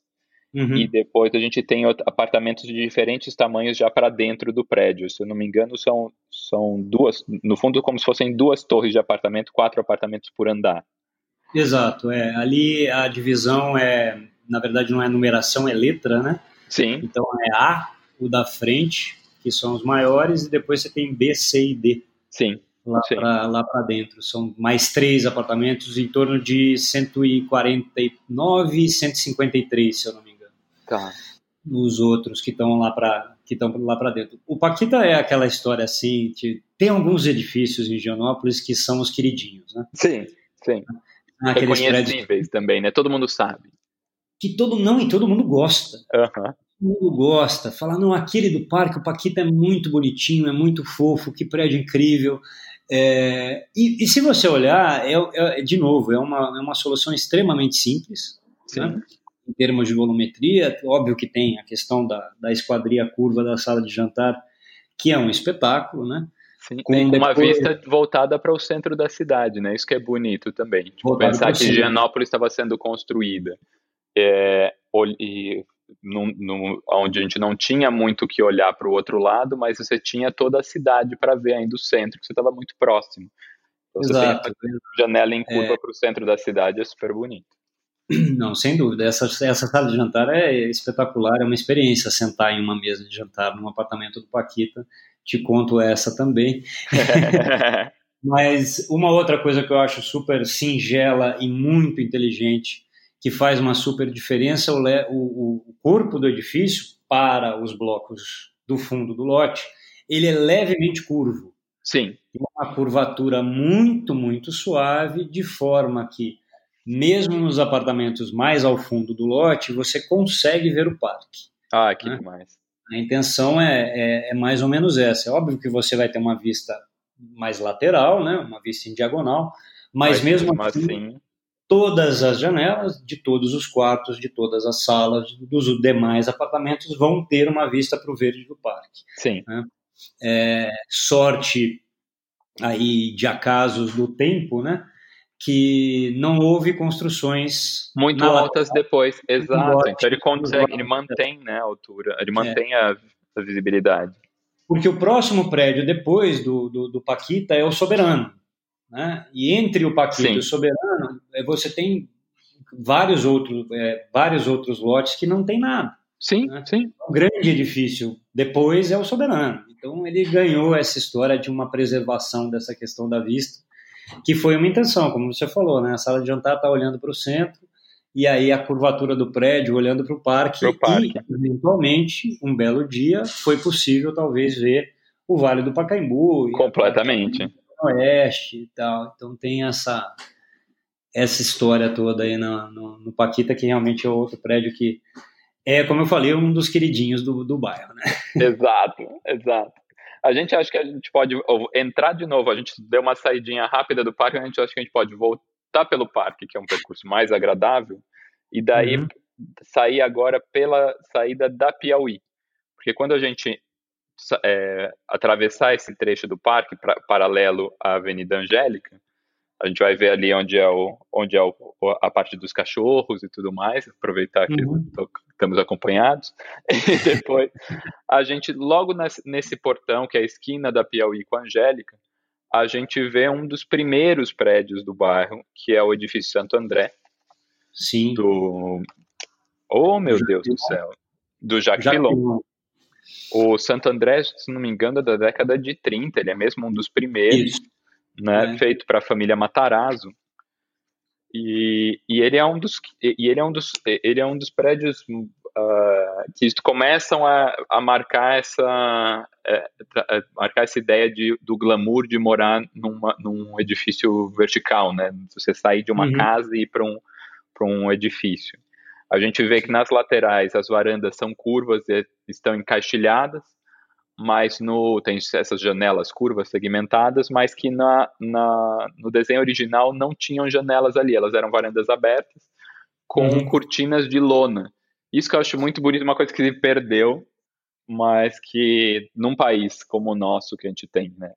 Uhum. E depois a gente tem apartamentos de diferentes tamanhos já para dentro do prédio. Se eu não me engano, são, são duas, no fundo, como se fossem duas torres de apartamento, quatro apartamentos por andar. Exato, é. Ali a divisão é, na verdade, não é numeração, é letra, né? Sim. Então é A, o da frente, que são os maiores, e depois você tem B, C e D. Sim. Lá para dentro. São mais três apartamentos, em torno de 149 e 153, se eu não me engano. Tá. Os outros que estão lá para que estão lá para dentro. O Paquita é aquela história assim, tem alguns edifícios em Gianópolis que são os queridinhos, né? Sim, sim. Aqueles Reconhecíveis prédios... também, né? Todo mundo sabe. Que todo não e todo mundo gosta. Uhum. Todo mundo gosta. Fala, não, aquele do parque, o Paquita é muito bonitinho, é muito fofo, que prédio incrível. É, e, e, se você olhar, é, é, de novo, é uma, é uma solução extremamente simples. Sim. Né? Em termos de volumetria. Óbvio que tem a questão da, da esquadria curva da sala de jantar, que é um espetáculo, né? Sim, com uma vista voltada para o centro da cidade, né? Isso que é bonito também. Tipo, pensar que Gianópolis estava sendo construída é, e, num, num, onde a gente não tinha muito que olhar para o outro lado, mas você tinha toda a cidade para ver ainda o centro, que você estava muito próximo. Então, Exato. você tem janela em curva é. para o centro da cidade, é super bonito. Não, sem dúvida. Essa, essa sala de jantar é espetacular, é uma experiência sentar em uma mesa de jantar num apartamento do Paquita. Te conto essa também. Mas uma outra coisa que eu acho super singela e muito inteligente, que faz uma super diferença, o, o, o corpo do edifício para os blocos do fundo do lote, ele é levemente curvo. Sim. Uma curvatura muito, muito suave, de forma que mesmo nos apartamentos mais ao fundo do lote, você consegue ver o parque. Ah, que né? demais. A intenção é, é, é, mais ou menos essa. É óbvio que você vai ter uma vista mais lateral, né? uma vista em diagonal, mas, mas mesmo, mesmo assim, assim, todas as janelas de todos os quartos, de todas as salas, dos demais apartamentos vão ter uma vista para o verde do parque. Sim. Né? É, sorte aí de acasos do tempo, né? Que não houve construções muito altas depois, exato. Então ele consegue, ele mantém né, a altura, ele é. mantém é. a, a, visibilidade. Porque o próximo prédio depois do, do, do Paquita é o Soberano. Né? E entre o Paquita Sim. e o Soberano, é, você tem vários outros, é, vários outros lotes que não tem nada. Sim, né? sim. Um grande edifício. Depois é o soberano. Então ele ganhou essa história de uma preservação dessa questão da vista, que foi uma intenção, como você falou, né? A sala de jantar está olhando para o centro e aí a curvatura do prédio olhando para o parque, parque e eventualmente um belo dia foi possível talvez ver o Vale do Pacaembu completamente oeste e tal. Então tem essa essa história toda aí no, no, no Paquita que realmente é outro prédio que é, como eu falei, um dos queridinhos do, do bairro, né? Exato, exato. A gente acha que a gente pode entrar de novo, a gente deu uma saidinha rápida do parque, a gente acha que a gente pode voltar pelo parque, que é um percurso mais agradável, e daí uhum. sair agora pela saída da Piauí. Porque quando a gente é, atravessar esse trecho do parque pra, paralelo à Avenida Angélica, a gente vai ver ali onde é, o, onde é o, a parte dos cachorros e tudo mais, aproveitar que uhum. estamos acompanhados. E depois, a gente, logo nesse, portão, que é a esquina da Piauí com a Angélica, a gente vê um dos primeiros prédios do bairro, que é o edifício Santo André. Sim. Do. Oh, meu Deus do céu! Do Jacques Pilon. O Santo André, se não me engano, é da década de 30, ele é mesmo um dos primeiros. Isso né, é. feito para a família Matarazzo. E, e ele é um dos e ele é um dos ele é um dos prédios uh, que começam a, a marcar essa é, marcar essa ideia de, do glamour de morar numa, num edifício vertical, né? Você sair de uma uhum. casa e ir para um para um edifício. A gente vê que nas laterais as varandas são curvas e estão encaixilhadas mas no tem essas janelas curvas segmentadas, mas que na, na, no desenho original não tinham janelas ali, elas eram varandas abertas com uhum. cortinas de lona. Isso que eu acho muito bonito, uma coisa que se perdeu, mas que num país como o nosso que a gente tem, né,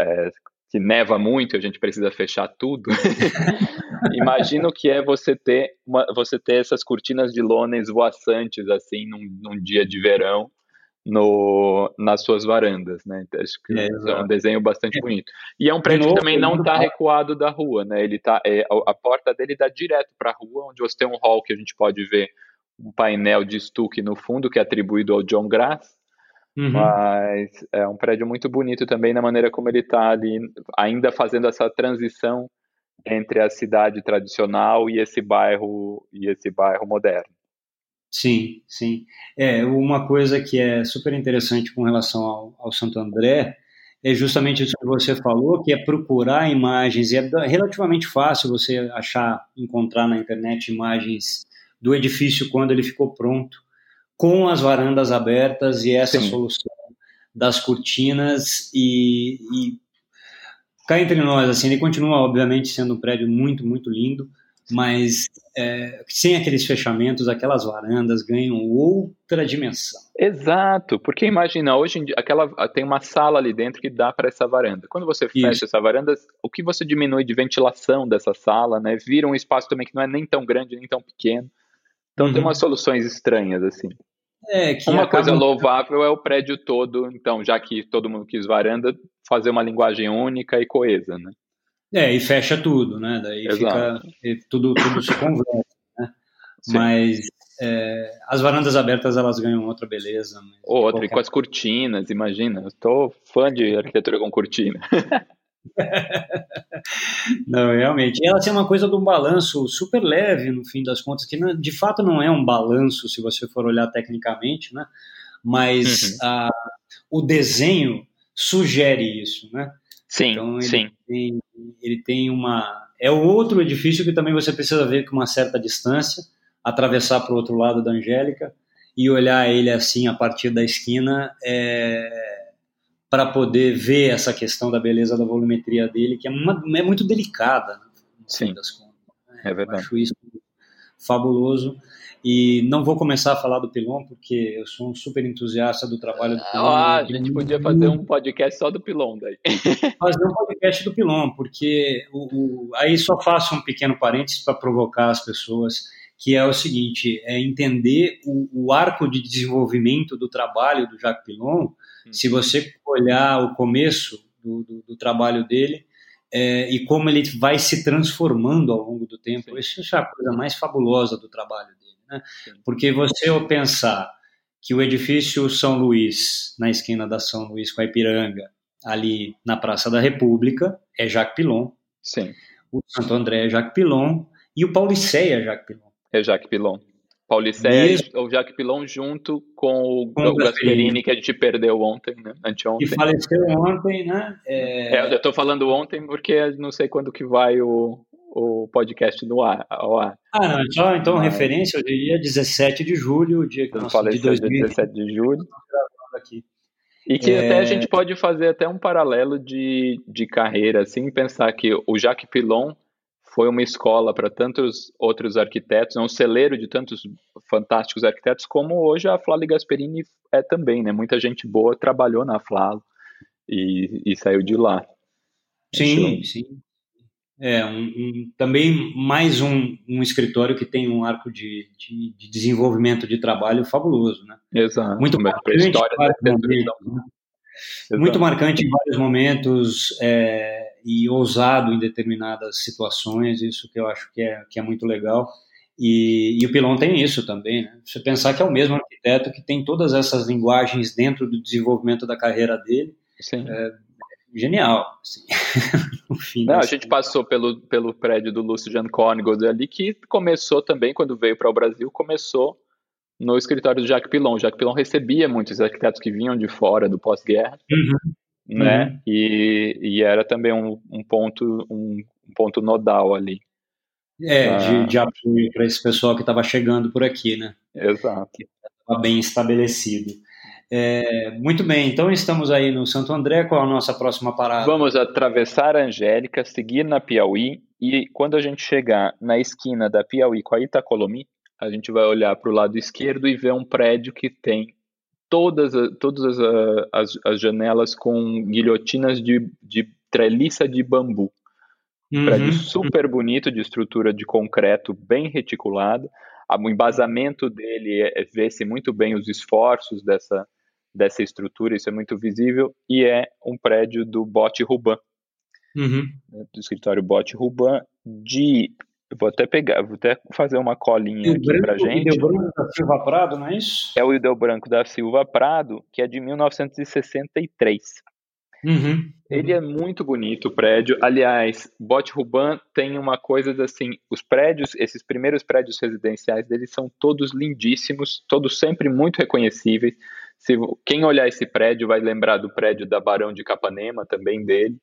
é, que neva muito, a gente precisa fechar tudo. Imagino que é você ter uma, você ter essas cortinas de lona esvoaçantes assim num, num dia de verão no, nas suas varandas, né? Então, acho que é, é um desenho bastante bonito. E é um prédio que também não está recuado da rua, né? Ele tá, é, a porta dele dá direto para a rua, onde você tem um hall que a gente pode ver um painel de estuque no fundo, que é atribuído ao John Grass. Uhum. Mas é um prédio muito bonito também na maneira como ele está ali, ainda fazendo essa transição entre a cidade tradicional e esse bairro e esse bairro moderno. Sim, sim. É, uma coisa que é super interessante com relação ao, ao Santo André é justamente isso que você falou, que é procurar imagens, e é relativamente fácil você achar, encontrar na internet imagens do edifício quando ele ficou pronto, com as varandas abertas e essa Sim. solução das cortinas e, e cá entre nós, assim, ele continua obviamente sendo um prédio muito, muito lindo, mas é, sem aqueles fechamentos, aquelas varandas ganham outra dimensão. Exato, porque imagina, hoje em dia, aquela, tem uma sala ali dentro que dá para essa varanda. Quando você fecha Isso. essa varanda, o que você diminui de ventilação dessa sala, né? Vira um espaço também que não é nem tão grande, nem tão pequeno. Então uhum. tem umas soluções estranhas, assim. É, uma coisa louvável é o prédio todo, então, já que todo mundo quis varanda, fazer uma linguagem única e coesa, né? É, e fecha tudo, né? Daí Exato. fica. Tudo, tudo se conversa, né? Sim. Mas é, as varandas abertas elas ganham outra beleza. Outra, qualquer... e com as cortinas, imagina. Eu estou fã de arquitetura com cortina. não, realmente. E ela tem uma coisa de um balanço super leve, no fim das contas, que de fato não é um balanço, se você for olhar tecnicamente, né? Mas uhum. a, o desenho sugere isso, né? Sim, então, ele sim. Tem, ele tem uma. É outro edifício que também você precisa ver com uma certa distância, atravessar para o outro lado da Angélica e olhar ele assim a partir da esquina é, para poder ver essa questão da beleza da volumetria dele, que é, uma, é muito delicada, né, no Sim, das contas. Né? É verdade. Eu acho isso fabuloso. E não vou começar a falar do Pilon, porque eu sou um super entusiasta do trabalho do Pilon. Ah, a gente podia fazer um podcast só do Pilon daí. Fazer um podcast do Pilon, porque o, o, aí só faço um pequeno parênteses para provocar as pessoas, que é o seguinte, é entender o, o arco de desenvolvimento do trabalho do Jacques Pilon, hum. se você olhar o começo do, do, do trabalho dele, é, e como ele vai se transformando ao longo do tempo. Sim. Isso é a coisa mais fabulosa do trabalho dele. Né? Porque você, ao pensar que o edifício São Luís, na esquina da São Luís com a Ipiranga, ali na Praça da República, é Jacques Pilon. Sim. O Santo André é Jacques Pilon. E o Pauliceia é Jacques Pilon. É Jacques Pilon. Pauliceia ou Jacques Pilon junto com o, o Gasperini, que a gente perdeu ontem, né? Anteontem. Que faleceu ontem, né? É... É, eu estou falando ontem porque não sei quando que vai o, o podcast no ar, ao ar. Ah, não, só então Mas... referência, eu diria 17 de julho, o dia que nós de 17 de julho. Aqui. E que é... até a gente pode fazer até um paralelo de, de carreira, assim, pensar que o Jacques Pilon foi uma escola para tantos outros arquitetos, é um celeiro de tantos fantásticos arquitetos, como hoje a Flávia Gasperini é também, né? Muita gente boa trabalhou na Flávia e, e saiu de lá. Sim, Acho... sim. É, um, um, também mais um, um, escritório que tem um arco de, de, de, desenvolvimento de trabalho fabuloso, né? Exato. Muito marcante, momentos, né? Muito marcante em vários momentos. É, e ousado em determinadas situações, isso que eu acho que é, que é muito legal. E, e, o Pilon tem isso também, né? Você pensar que é o mesmo arquiteto que tem todas essas linguagens dentro do desenvolvimento da carreira dele. Sim. É, genial. Assim. fim, Não, a gente passou pelo, pelo prédio do Lucian Korngold ali, que começou também, quando veio para o Brasil, começou no escritório do Jacques Pilon. O Jacques Pilon recebia muitos arquitetos que vinham de fora do pós-guerra. Uhum né? Uhum. E, e era também um, um ponto um, um, ponto nodal ali. É, ah. de, de apoio para esse pessoal que estava chegando por aqui, né? Exato. Que estava bem estabelecido. É, muito bem, então estamos aí no Santo André, qual a nossa próxima parada? Vamos atravessar a Angélica, seguir na Piauí e quando a gente chegar na esquina da Piauí com a Itacolomi, a gente vai olhar para o lado esquerdo e ver um prédio que tem todas, todas as, as, as janelas com guilhotinas de, de treliça de bambu. Uhum. Prédio super bonito, de estrutura de concreto bem reticulado. O embasamento dele é vê-se muito bem os esforços dessa, dessa estrutura, isso é muito visível, e é um prédio do Bote Ruban, uhum. Do escritório Bote Ruban, de eu vou até pegar, vou até fazer uma colinha aqui branco, pra gente. O Branco da Silva Prado, não é isso? É o Ideu Branco da Silva Prado, que é de 1963. Uhum, Ele é muito bonito o prédio. Aliás, Bote Ruban tem uma coisa assim: os prédios, esses primeiros prédios residenciais deles são todos lindíssimos, todos sempre muito reconhecíveis. Se, quem olhar esse prédio vai lembrar do prédio da Barão de Capanema, também dele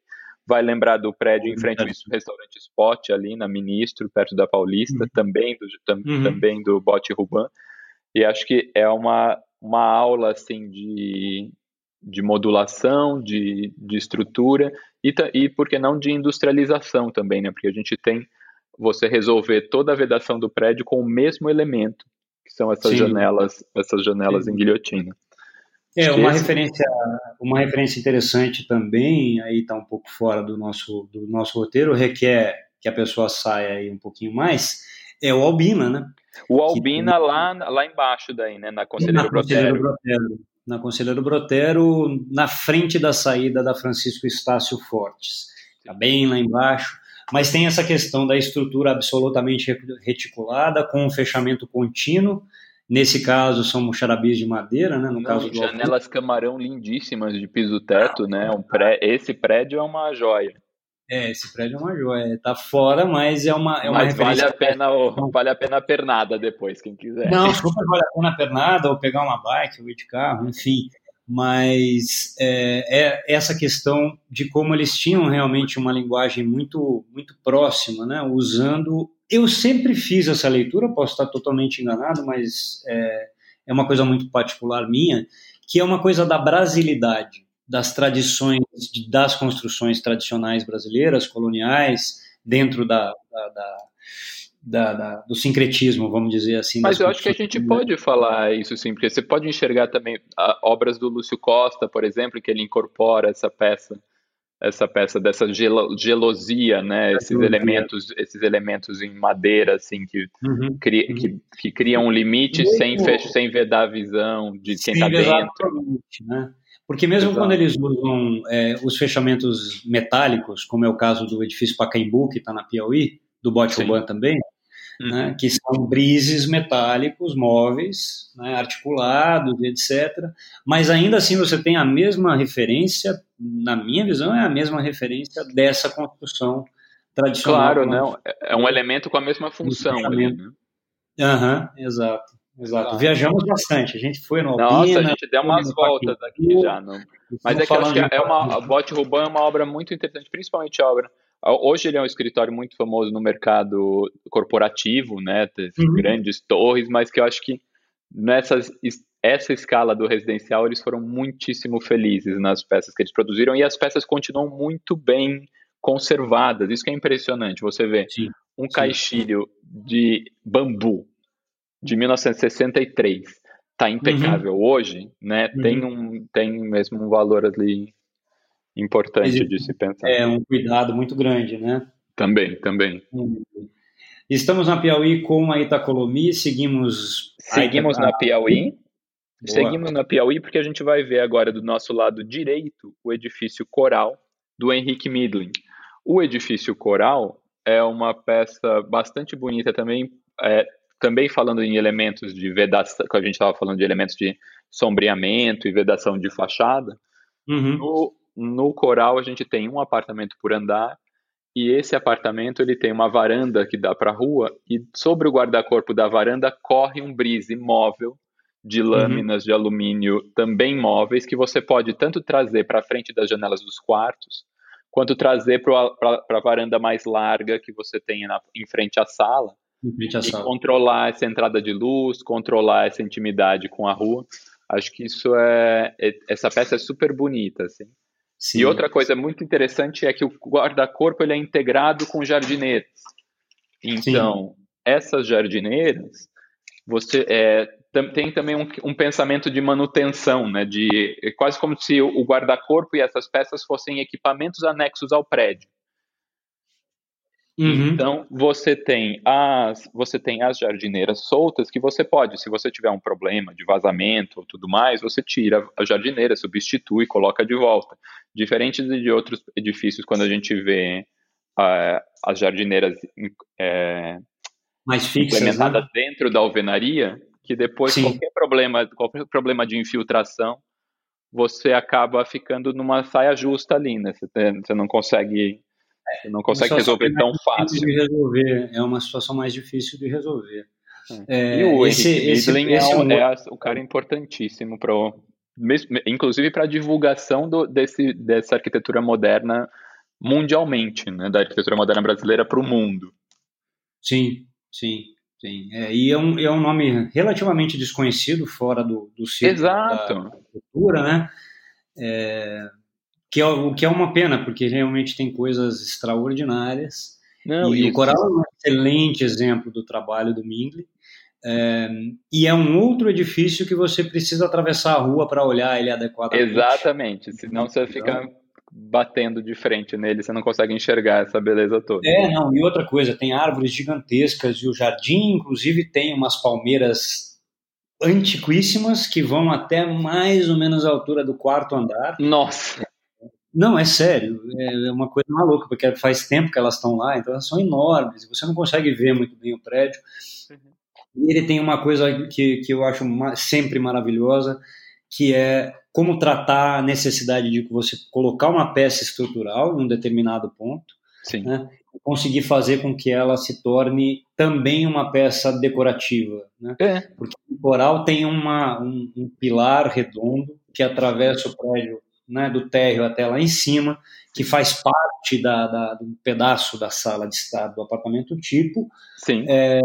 vai lembrar do prédio em frente ao restaurante Spot ali na Ministro, perto da Paulista, uhum. também do tam, uhum. também do Bote Ruban. E acho que é uma, uma aula assim de, de modulação, de, de estrutura e, e, por que não, de industrialização também, né? Porque a gente tem você resolver toda a vedação do prédio com o mesmo elemento, que são essas Sim. janelas, essas janelas Sim. em guilhotina. É, uma referência, uma referência interessante também, aí está um pouco fora do nosso, do nosso roteiro, requer que a pessoa saia aí um pouquinho mais, é o Albina, né? O Albina que, lá, lá embaixo daí, né? Na Conselheiro, na Brotero. Brotero. Na Conselheiro Brotero, na frente da saída da Francisco Estácio Fortes. Está bem lá embaixo. Mas tem essa questão da estrutura absolutamente reticulada, com um fechamento contínuo, Nesse caso, são charabis de madeira, né? No Não, caso janelas camarão lindíssimas de piso-teto, né? Um pré... Esse prédio é uma joia. É, esse prédio é uma joia. Tá fora, mas é uma, é uma mas vale a pena, vale a pena a pernada depois, quem quiser. Não, super vale a pena a pernada, ou pegar uma bike, ou ir de carro, enfim. Mas é, é essa questão de como eles tinham realmente uma linguagem muito, muito próxima, né? Usando eu sempre fiz essa leitura, posso estar totalmente enganado, mas é, é uma coisa muito particular minha, que é uma coisa da brasilidade, das tradições, das construções tradicionais brasileiras, coloniais, dentro da, da, da da, da, do sincretismo, vamos dizer assim. Mas eu acho que a gente pode falar isso sim, porque você pode enxergar também obras do Lúcio Costa, por exemplo, que ele incorpora essa peça essa peça dessa gelo, gelosia, né? Esses elementos, esses elementos em madeira, assim, que, uhum. cria, uhum. que, que criam um limite sem, fech, sem vedar a visão de quem está dentro. Né? Porque mesmo Exato. quando eles usam é, os fechamentos metálicos, como é o caso do edifício Pacaembu, que está na Piauí, do Bote Urbano também, uhum. né, que são brises metálicos móveis, né, articulados, etc. Mas ainda assim você tem a mesma referência, na minha visão, é a mesma referência dessa construção tradicional. Claro, não. É um elemento com a mesma função. Né? Aham, uhum, exato. Exato. Viajamos bastante. A gente foi no Albina. Nossa, a gente deu umas voltas aqui já. Não... Mas é que eu acho que é uma, a Bote Ruban é uma obra muito interessante, principalmente a obra Hoje ele é um escritório muito famoso no mercado corporativo, né? Uhum. Grandes torres, mas que eu acho que nessas essa escala do residencial eles foram muitíssimo felizes nas peças que eles produziram e as peças continuam muito bem conservadas. Isso que é impressionante. Você vê sim, um sim. caixilho de bambu de 1963 está impecável uhum. hoje, né? Uhum. Tem um tem mesmo um valor ali importante Existe, de se pensar. É um cuidado muito grande, né? Também, também. Estamos na Piauí com a Itacolomi, seguimos. Seguimos na Piauí. Boa. Seguimos na Piauí porque a gente vai ver agora do nosso lado direito o edifício Coral do Henrique Midlin. O edifício Coral é uma peça bastante bonita também, é, também falando em elementos de vedação, que a gente estava falando de elementos de sombreamento e vedação de fachada. Uhum. No, no Coral a gente tem um apartamento por andar e esse apartamento ele tem uma varanda que dá para a rua e sobre o guarda-corpo da varanda corre um brise móvel de uhum. lâminas uhum. de alumínio também móveis que você pode tanto trazer para frente das janelas dos quartos quanto trazer para a varanda mais larga que você tem na, em frente à sala frente à e sala. controlar essa entrada de luz, controlar essa intimidade com a rua. Acho que isso é, é essa peça é super bonita, assim. Sim. E outra coisa muito interessante é que o guarda-corpo ele é integrado com jardineiras. Então, Sim. essas jardineiras, você é, tem também um, um, pensamento de manutenção, né? De é quase como se o guarda-corpo e essas peças fossem equipamentos anexos ao prédio. Uhum. Então você tem as você tem as jardineiras soltas que você pode, se você tiver um problema de vazamento ou tudo mais, você tira a jardineira, substitui, coloca de volta. Diferente de outros edifícios, quando a gente vê uh, as jardineiras é, mais fixas, implementadas né? dentro da alvenaria, que depois Sim. qualquer problema, qualquer problema de infiltração, você acaba ficando numa saia justa ali, né? Você, você não consegue você não consegue resolver tão fácil. De resolver, é uma situação mais difícil de resolver. É, é e o esse, esse, esse, é, um, é, o cara importantíssimo para inclusive para a divulgação do, desse, dessa arquitetura moderna mundialmente, né, da arquitetura moderna brasileira para o mundo. Sim, sim, sim. É, e é um, é um nome relativamente desconhecido fora do, do círculo Exato. da arquitetura, né? É, que é, o que é uma pena, porque realmente tem coisas extraordinárias. Não, e isso. o Coral é um excelente exemplo do trabalho do Mingley. É, e é um outro edifício que você precisa atravessar a rua para olhar ele adequadamente. Exatamente, senão você fica batendo de frente nele, você não consegue enxergar essa beleza toda. É, não, e outra coisa, tem árvores gigantescas e o jardim, inclusive, tem umas palmeiras antiquíssimas que vão até mais ou menos a altura do quarto andar. Nossa! Não, é sério, é uma coisa maluca, porque faz tempo que elas estão lá, então elas são enormes, você não consegue ver muito bem o prédio. Uhum. E ele tem uma coisa que, que eu acho sempre maravilhosa, que é como tratar a necessidade de você colocar uma peça estrutural em um determinado ponto, né, conseguir fazer com que ela se torne também uma peça decorativa. Né? É. Porque o coral tem uma, um, um pilar redondo que atravessa o prédio né, do térreo até lá em cima, que faz parte da, da, do pedaço da sala de estar do apartamento tipo, Sim. É,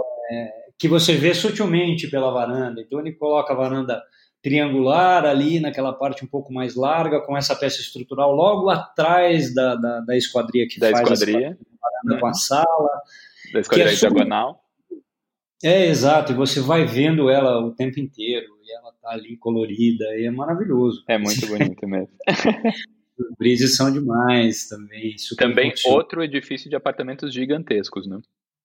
que você vê sutilmente pela varanda. Então ele coloca a varanda triangular ali naquela parte um pouco mais larga, com essa peça estrutural logo atrás da, da, da esquadria que da faz esquadria. uhum. com a sala. Da esquadria é diagonal. É, exato, e você vai vendo ela o tempo inteiro e ela tá ali colorida e é maravilhoso. É muito bonito mesmo. Os brises são demais também. Também outro edifício de apartamentos gigantescos, né?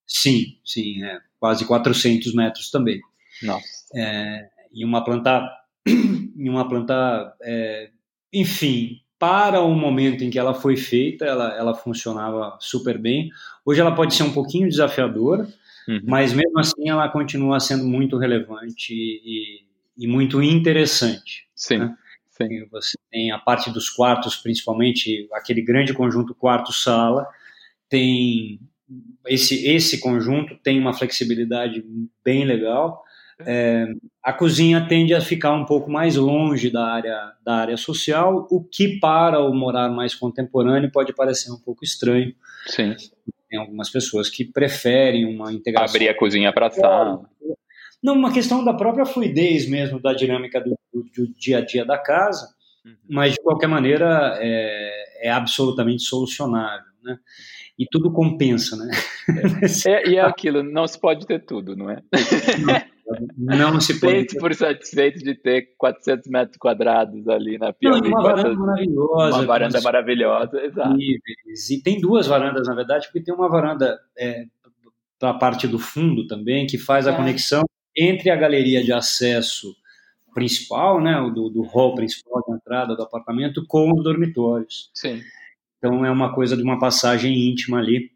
Sim, sim, é, quase 400 metros também. Nossa. É, e uma planta, em uma planta é, enfim, para o momento em que ela foi feita, ela, ela funcionava super bem. Hoje ela pode ser um pouquinho desafiadora, uhum. mas mesmo assim ela continua sendo muito relevante e, e muito interessante. Sim. Né? Sim. Você tem a parte dos quartos, principalmente aquele grande conjunto quarto-sala, tem esse, esse conjunto tem uma flexibilidade bem legal. É, a cozinha tende a ficar um pouco mais longe da área, da área social, o que para o morar mais contemporâneo pode parecer um pouco estranho. Sim. Tem algumas pessoas que preferem uma integração. Abrir a cozinha para sala. Não, uma questão da própria fluidez mesmo, da dinâmica do, do, do dia a dia da casa, uhum. mas de qualquer maneira é, é absolutamente solucionável. Né? E tudo compensa, né? É, e é aquilo, não se pode ter tudo, não é? Não, não se pode. Sente por satisfeito de ter 400 metros quadrados ali na Piauí. Uma varanda maravilhosa. Uma varanda maravilhosa, exato. E tem duas varandas, na verdade, porque tem uma varanda é, para a parte do fundo também, que faz a é. conexão entre a galeria de acesso principal, né, do, do hall principal de entrada do apartamento, com os dormitórios. Sim. Então é uma coisa de uma passagem íntima ali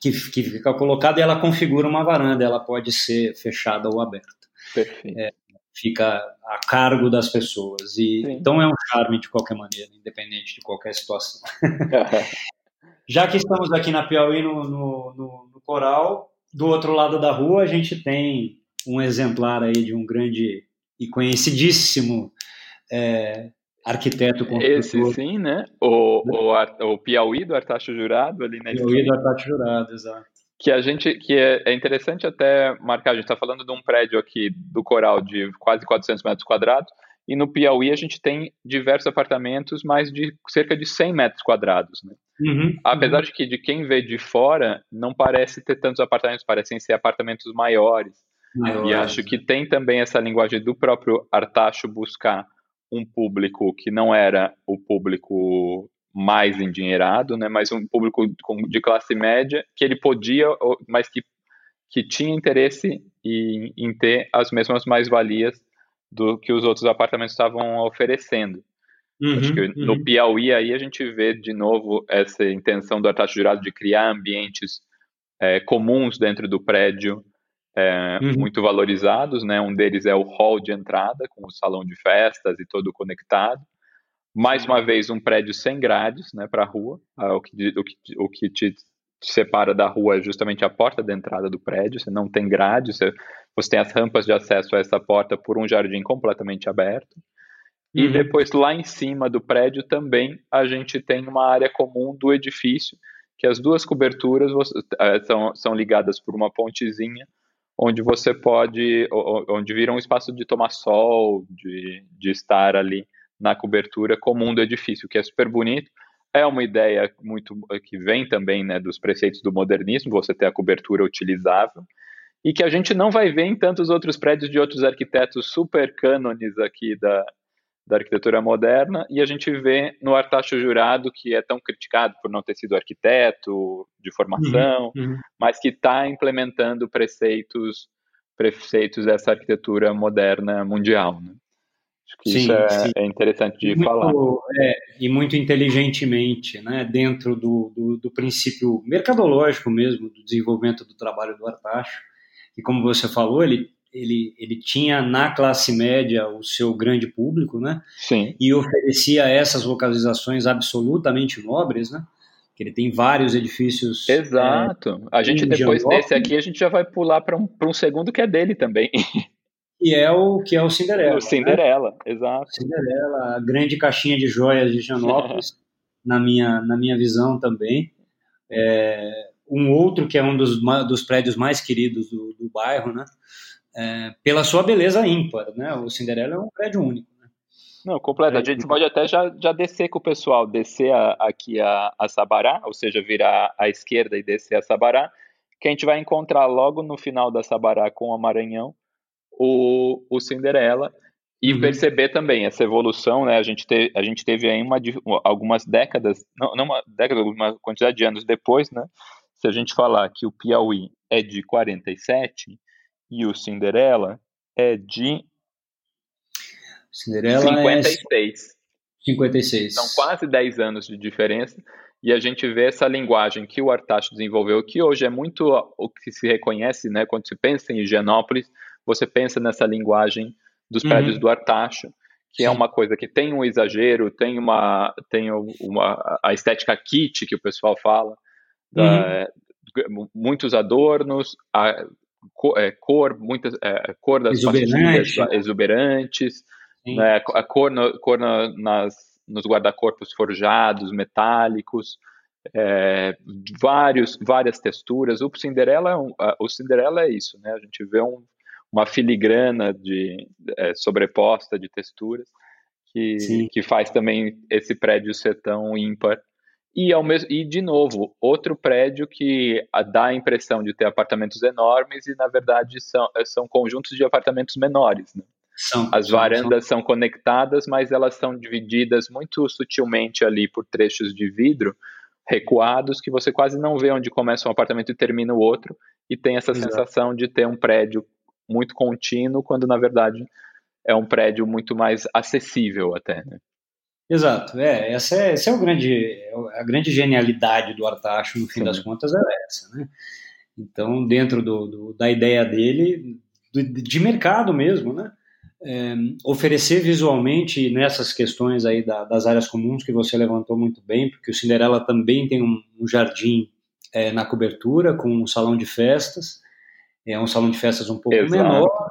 que, que fica colocada e ela configura uma varanda, ela pode ser fechada ou aberta. Perfeito. É, fica a cargo das pessoas. E, então é um charme de qualquer maneira, independente de qualquer situação. Já que estamos aqui na Piauí, no, no, no, no, Coral, do outro lado da rua a gente tem um exemplar aí de um grande e conhecidíssimo é, arquiteto construtor. Esse sim, né? O, o, o Piauí do Artacho Jurado ali na Piauí do Artacho Jurado, exato. Que a gente, que é, é interessante até marcar, a gente está falando de um prédio aqui do Coral de quase 400 metros quadrados, e no Piauí a gente tem diversos apartamentos, mais de cerca de 100 metros quadrados, né? Uhum, Apesar uhum. de que de quem vê de fora não parece ter tantos apartamentos, parecem ser apartamentos maiores. maiores. E acho que tem também essa linguagem do próprio Artacho buscar um público que não era o público mais endinheirado, né, mas um público de classe média que ele podia, mas que, que tinha interesse em, em ter as mesmas mais-valias do que os outros apartamentos estavam oferecendo. Uhum, Acho que uhum. no Piauí aí a gente vê de novo essa intenção do Artaxo Jurado de criar ambientes é, comuns dentro do prédio, é, uhum. muito valorizados, né? Um deles é o hall de entrada, com o salão de festas e todo conectado. Mais uma vez, um prédio sem grades, né, para a rua. Ah, o, que, o, que, o que te separa da rua é justamente a porta de entrada do prédio. Você não tem grade, você, você tem as rampas de acesso a essa porta por um jardim completamente aberto. E uhum. depois, lá em cima do prédio, também a gente tem uma área comum do edifício, que as duas coberturas eh, são, são ligadas por uma pontezinha onde você pode, onde vira um espaço de tomar sol, de, de estar ali na cobertura comum do edifício, que é super bonito. É uma ideia muito que vem também né, dos preceitos do modernismo, você ter a cobertura utilizável, e que a gente não vai ver em tantos outros prédios de outros arquitetos super cânones aqui da, da arquitetura moderna, e a gente vê no Artacho Jurado, que é tão criticado por não ter sido arquiteto de formação, uhum, uhum. mas que está implementando preceitos, preceitos dessa arquitetura moderna mundial. Né? Acho que sim, isso é, é, interessante de muito, falar. É, e muito inteligentemente, né, dentro do, do, do, princípio mercadológico mesmo, do desenvolvimento do trabalho do Artacho, e como você falou, ele ele, ele tinha na classe média o seu grande público, né? Sim. E oferecia essas localizações absolutamente nobres, né? Que ele tem vários edifícios. Exato. É, a gente depois desse aqui a gente já vai pular para um, um segundo que é dele também. Que é o que é o Cinderela. O né? Cinderela, né? exato. Cinderela, a grande caixinha de joias de Janópolis, na minha na minha visão também. É, um outro que é um dos, dos prédios mais queridos do, do bairro, né? É, pela sua beleza ímpar, né? O Cinderela é um prédio único. Né? Não, completo. A gente pode até já, já descer com o pessoal, descer a, aqui a, a Sabará, ou seja, virar à esquerda e descer a Sabará, que a gente vai encontrar logo no final da Sabará com o Maranhão o, o Cinderela e uhum. perceber também essa evolução, né? A gente, te, a gente teve aí uma, algumas décadas, não, não uma década, uma quantidade de anos depois, né? Se a gente falar que o Piauí é de 47, e o Cinderela é de Cinderela 56. É 56. São quase 10 anos de diferença. E a gente vê essa linguagem que o Artacho desenvolveu, que hoje é muito o que se reconhece, né? Quando se pensa em Higienópolis, você pensa nessa linguagem dos uhum. prédios do Artacho, que é Sim. é uma coisa que tem um exagero, tem uma, tem uma a estética kit que o pessoal fala, uhum. muitos adornos, a cor, é, cor muitas é, cor das Exuberante. pastilhas exuberantes, né, a cor, no, cor na, nas, nos guarda-corpos forjados, metálicos, é, vários, várias texturas. O Cinderela, é um, o Cinderela é isso, né? A gente vê um, uma filigrana de é, sobreposta de texturas que, que faz também esse prédio ser tão ímpar. E, ao mesmo, e, de novo, outro prédio que dá a impressão de ter apartamentos enormes e, na verdade, são, são conjuntos de apartamentos menores. Né? São, As varandas são, são conectadas, mas elas são divididas muito sutilmente ali por trechos de vidro recuados que você quase não vê onde começa um apartamento e termina o outro e tem essa Exato. sensação de ter um prédio muito contínuo, quando na verdade é um prédio muito mais acessível até, né? Exato, é, essa é, essa é o grande, a grande genialidade do Artacho, no fim Sim. das contas, é essa, né? Então, dentro do, do da ideia dele, do, de mercado mesmo, né? É, oferecer visualmente nessas questões aí da, das áreas comuns que você levantou muito bem, porque o Cinderela também tem um, um jardim é, na cobertura com um salão de festas, é um salão de festas um pouco Exato. menor,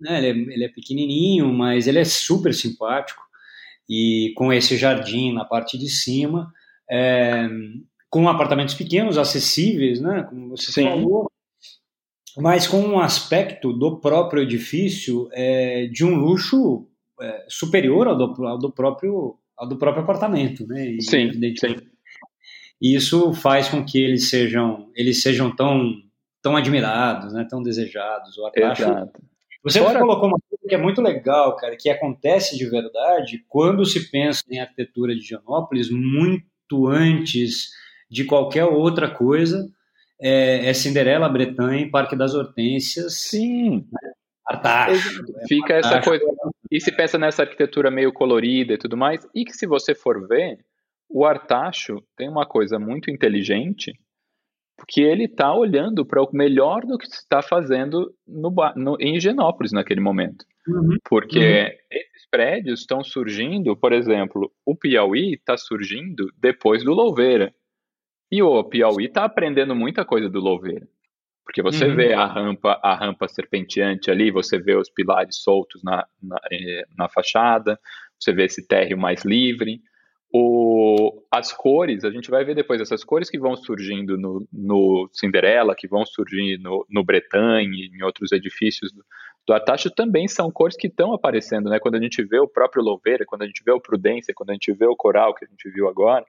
né? ele, é, ele é pequenininho, mas ele é super simpático e com esse jardim na parte de cima, é, com apartamentos pequenos, acessíveis, né? Como você Sim. falou, mas com um aspecto do próprio edifício é, de um luxo é, superior ao do, ao do, próprio ao do próprio apartamento, né? E, sim, sim. Isso faz com que eles sejam eles sejam tão tão admirados, né? Tão desejados. O Exato. Você Fora... colocou uma coisa que é muito legal, cara, que acontece de verdade quando se pensa em arquitetura de Higienópolis muito antes de qualquer outra coisa. É, é Cinderela, Bretanha, Parque das Hortênsias. Sim. Artacho. É Fica essa coisa. E se pensa nessa arquitetura meio colorida e tudo mais, e que se você for ver, o Artacho tem uma coisa muito inteligente porque ele está olhando para o melhor do que está fazendo no, no, em Higienópolis naquele momento. Uhum. Porque uhum. esses prédios estão surgindo, por exemplo, o Piauí está surgindo depois do Louveira. E o Piauí está aprendendo muita coisa do Louveira. Porque você uhum. vê a rampa, a rampa serpenteante ali, você vê os pilares soltos na, na, eh, na fachada, você vê esse térreo mais livre o, as cores, a gente vai ver depois essas cores que vão surgindo no, no Cinderela, que vão surgir no, no Bretagne, em outros edifícios do, do Artacho, também são cores que estão aparecendo, né? Quando a gente vê o próprio Louveira, quando a gente vê o Prudência, quando a gente vê o Coral, que a gente viu agora,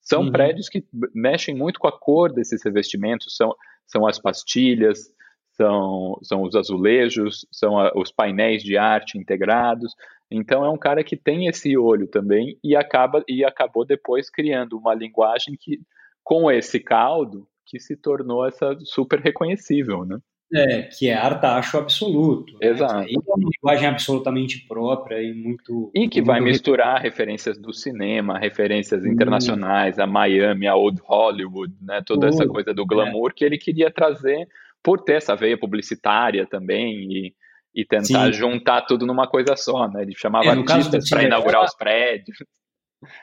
são uhum. prédios que mexem muito com a cor desses revestimentos, são, são as pastilhas, são, são os azulejos, são a, os painéis de arte integrados, então é um cara que tem esse olho também e acaba e acabou depois criando uma linguagem que com esse caldo que se tornou essa super reconhecível, né? É, que é artacho absoluto. Né? Exato. E é uma linguagem absolutamente própria e muito. E que muito vai misturar referências do cinema, referências hum. internacionais, a Miami, a Old Hollywood, né? Toda uh, essa coisa do glamour é. que ele queria trazer por ter essa veia publicitária também e e tentar Sim. juntar tudo numa coisa só, né? Ele chamava é, artistas para inaugurar os prédios.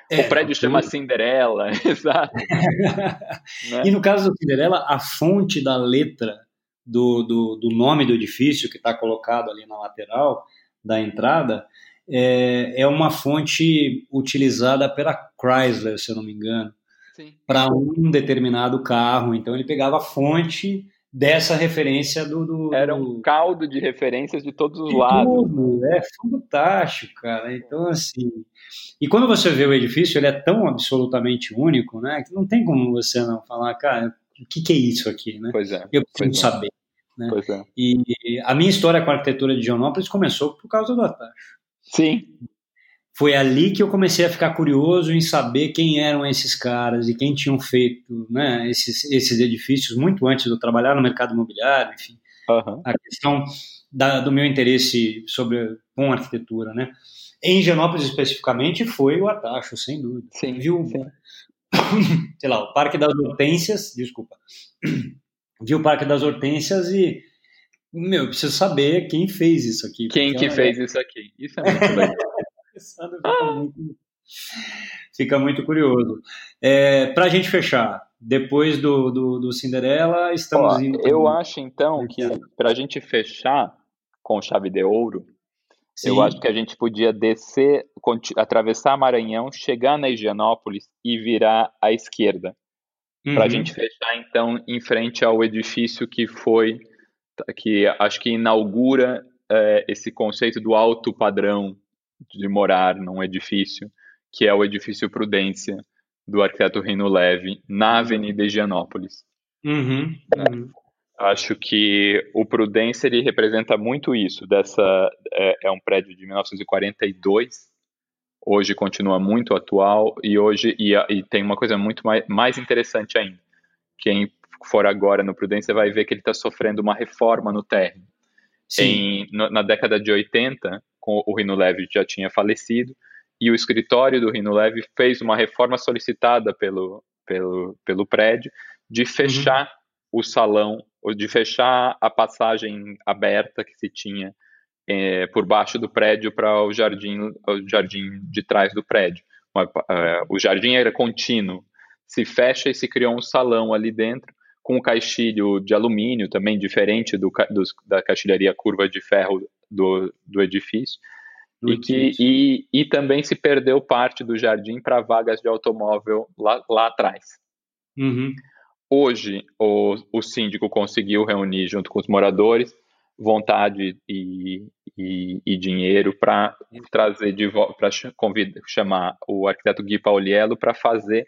É, o prédio chama Cinderela, exato. né? E no caso do Cinderela, a fonte da letra do, do, do nome do edifício que está colocado ali na lateral da entrada é, é uma fonte utilizada pela Chrysler, se eu não me engano, para um determinado carro. Então ele pegava a fonte dessa referência do, do, Era um caldo de referências de todos os de lados. Tudo. É fantástico, cara. Então, assim. E quando você vê o edifício, ele é tão absolutamente único, né? Que não tem como você não falar, cara, o que, que é isso aqui, né? Pois é. Eu preciso é. saber. Né? Pois é. E a minha história com a arquitetura de Geonópolis começou por causa do Atacho. Sim foi ali que eu comecei a ficar curioso em saber quem eram esses caras e quem tinham feito né, esses, esses edifícios muito antes de eu trabalhar no mercado imobiliário, enfim. Uhum. A questão da, do meu interesse sobre com arquitetura, né? Em Genópolis especificamente foi o Artacho, sem dúvida. Sim, viu? Sim. Sei lá, o Parque das Hortênsias, desculpa. Viu o Parque das Hortênsias e meu, preciso saber quem fez isso aqui. Quem que fez isso aqui? Isso é muito legal. fica, muito, fica muito curioso. É, Para a gente fechar, depois do, do, do Cinderela, estamos Ó, indo. Eu acho então que para a gente fechar com chave de ouro, Sim. eu acho que a gente podia descer, atravessar Maranhão, chegar na Higienópolis e virar à esquerda. Uhum. Para a gente fechar então em frente ao edifício que foi, que acho que inaugura é, esse conceito do alto padrão de morar num edifício, que é o edifício Prudência do arquiteto Rino Leve, na uhum. Avenida Higienópolis. Uhum, uhum. Acho que o Prudência ele representa muito isso. Dessa é, é, um prédio de 1942, hoje continua muito atual e hoje e, e tem uma coisa muito mais, mais interessante ainda. Quem for agora no Prudência vai ver que ele está sofrendo uma reforma no térreo. Em, na década de 80, com o Rino Leve já tinha falecido, e o escritório do Rino Leve fez uma reforma solicitada pelo, pelo, pelo prédio de uhum. fechar uhum. o salão, ou de fechar a passagem aberta que se tinha é, por baixo do prédio para o jardim, o jardim de trás do prédio. Uh, o jardim era contínuo, se fecha e se criou um salão ali dentro com um caixilho de alumínio também diferente do, do da caixilharia curva de ferro do, do edifício e, que, e, e também se perdeu parte do jardim para vagas de automóvel lá, lá atrás. Uhum. Hoje, o, o síndico conseguiu reunir, junto com os moradores, vontade e, e, e dinheiro para trazer de para chamar o arquiteto Gui Pauliello para fazer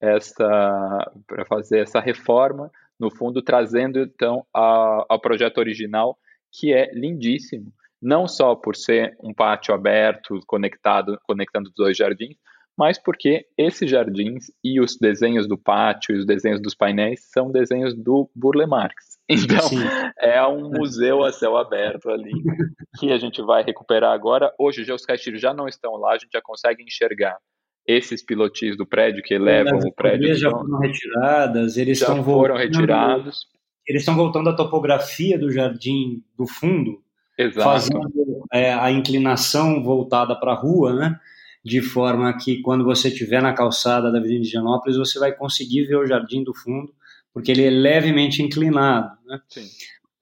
essa para fazer essa reforma, no fundo trazendo então ao projeto original que é lindíssimo. Não só por ser um pátio aberto, conectado, conectando os dois jardins, mas porque esses jardins e os desenhos do pátio e os desenhos dos painéis são desenhos do Burle Marx. Então, Sim. é um museu a céu aberto ali, que a gente vai recuperar agora. Hoje, os castilhos já não estão lá, a gente já consegue enxergar esses pilotis do prédio que elevam o prédio. já foram retiradas, eles já estão foram voltando, retirados. Eles estão voltando à topografia do jardim do fundo, Exato. fazendo é, a inclinação voltada para a rua, né? De forma que quando você estiver na calçada da Avenida de Higienópolis, você vai conseguir ver o jardim do fundo, porque ele é levemente inclinado, né?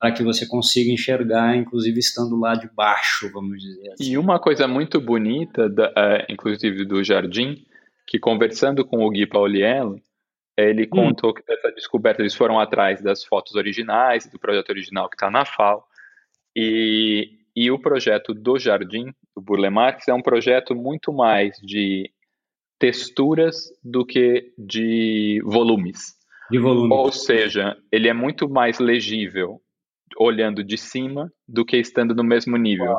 Para que você consiga enxergar, inclusive estando lá de baixo, vamos dizer assim. E uma coisa muito bonita, da, uh, inclusive do jardim, que conversando com o Gui Pauliello, ele hum. contou que essa descoberta eles foram atrás das fotos originais do projeto original que está na FAO e, e o projeto do Jardim, do Burle Marx, é um projeto muito mais de texturas do que de volumes. De volume. Ou seja, ele é muito mais legível olhando de cima do que estando no mesmo nível.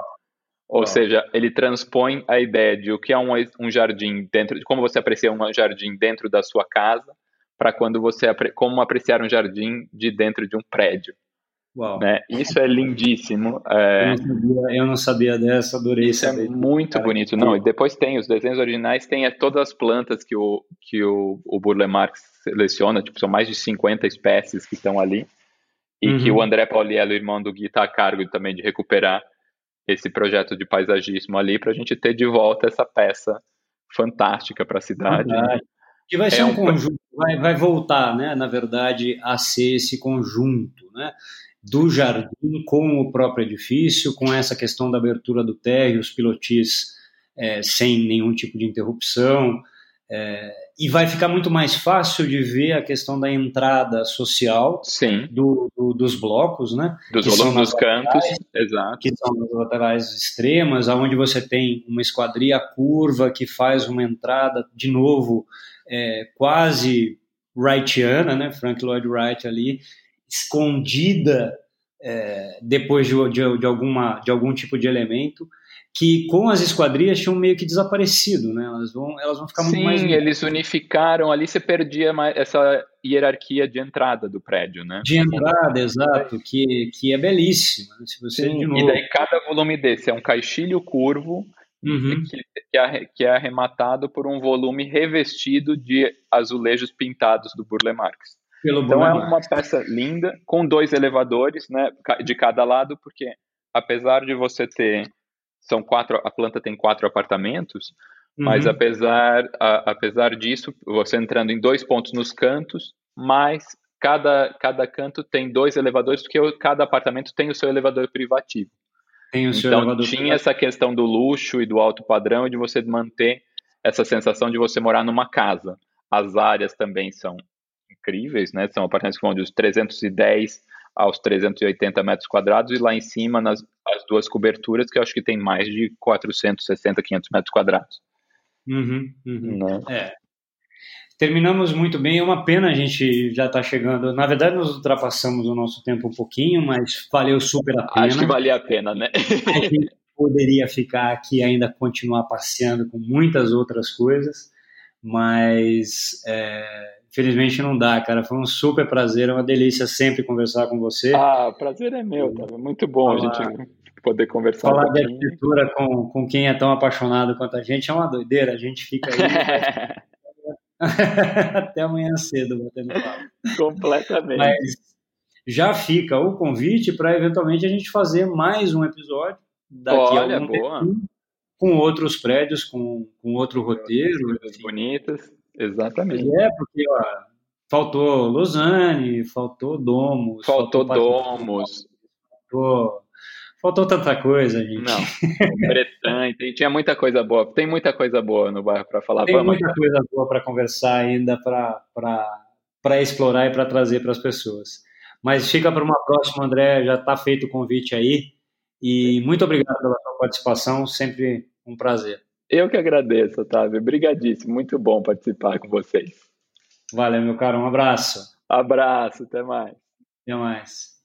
Ou seja, ele transpõe a ideia de o que é um, um jardim dentro, de como você aprecia um jardim dentro da sua casa, para quando você como apreciar um jardim de dentro de um prédio. Uau. Né? Isso é lindíssimo. É... Eu, não sabia, eu, não sabia, dessa, adorei Isso é saber. é muito Cara, bonito. Não, e depois tem os desenhos originais, tem é, todas as plantas que o, que o, o Burle Marx seleciona, tipo, são mais de 50 espécies que estão ali, e uhum. que o André Pauliello, irmão do Gui, está a cargo também de recuperar esse projeto de paisagismo ali, para a gente ter de volta essa peça fantástica para a cidade. Né? Que vai ser é um, um conjunto, vai, vai voltar, né, na verdade, a ser esse conjunto, né? Do jardim com o próprio edifício, com essa questão da abertura do térreo, os pilotis é, sem nenhum tipo de interrupção. É, e vai ficar muito mais fácil de ver a questão da entrada social do, do, dos blocos, né? Dos volumes dos cantos, exato. Que são as laterais extremas, onde você tem uma esquadria curva que faz uma entrada, de novo, é, quase Wrightiana, né? Frank Lloyd Wright ali, escondida é, depois de, de, de, alguma, de algum tipo de elemento, que com as esquadrias tinham meio que desaparecido, né? Elas vão, elas vão ficar Sim, muito mais. Sim, eles unificaram ali, você perdia essa hierarquia de entrada do prédio, né? De entrada, exato, que, que é belíssima. Né? Se você, Sim, novo... E daí cada volume desse é um caixilho curvo uhum. que, que, é, que é arrematado por um volume revestido de azulejos pintados do Burle Marx. Pelo então é uma peça linda, com dois elevadores né, de cada lado, porque apesar de você ter são quatro, a planta tem quatro apartamentos, uhum. mas apesar, a, apesar disso, você entrando em dois pontos nos cantos, mas cada, cada canto tem dois elevadores, porque cada apartamento tem o seu elevador privativo. Tem o seu então, elevador tinha privativo. essa questão do luxo e do alto padrão e de você manter essa sensação de você morar numa casa. As áreas também são incríveis, né? São apartamentos que vão dos 310 aos 380 metros quadrados e lá em cima nas as duas coberturas que eu acho que tem mais de 460, 500 metros quadrados. Uhum, uhum. Né? É. Terminamos muito bem, é uma pena a gente já estar tá chegando. Na verdade, nós ultrapassamos o nosso tempo um pouquinho, mas valeu super a pena. Acho que valia a pena, né? a gente poderia ficar aqui ainda continuar passeando com muitas outras coisas, mas é, Infelizmente não dá, cara. Foi um super prazer, é uma delícia sempre conversar com você. Ah, prazer é meu, tá? Muito bom falar, a gente poder conversar. Falar um de arquitetura com, com quem é tão apaixonado quanto a gente é uma doideira. A gente fica aí até amanhã cedo batendo papo. Completamente. Mas já fica o convite para eventualmente a gente fazer mais um episódio daqui Olha, a algum boa. Tempo, com outros prédios, com, com outro roteiro. Coisas bonitas. Exatamente. É, porque ó, faltou Lausanne, faltou Domus. Faltou, faltou Domus. Faltou, faltou tanta coisa, gente. Não, Bretanha, tinha muita coisa boa. Tem muita coisa boa no bairro para falar. Tem Vamos muita coisa boa para conversar ainda, para explorar e para trazer para as pessoas. Mas fica para uma próxima, André. Já está feito o convite aí. E muito obrigado pela sua participação, sempre um prazer. Eu que agradeço, Otávio. Obrigadíssimo. Muito bom participar com vocês. Valeu, meu caro. Um abraço. Abraço. Até mais. Até mais.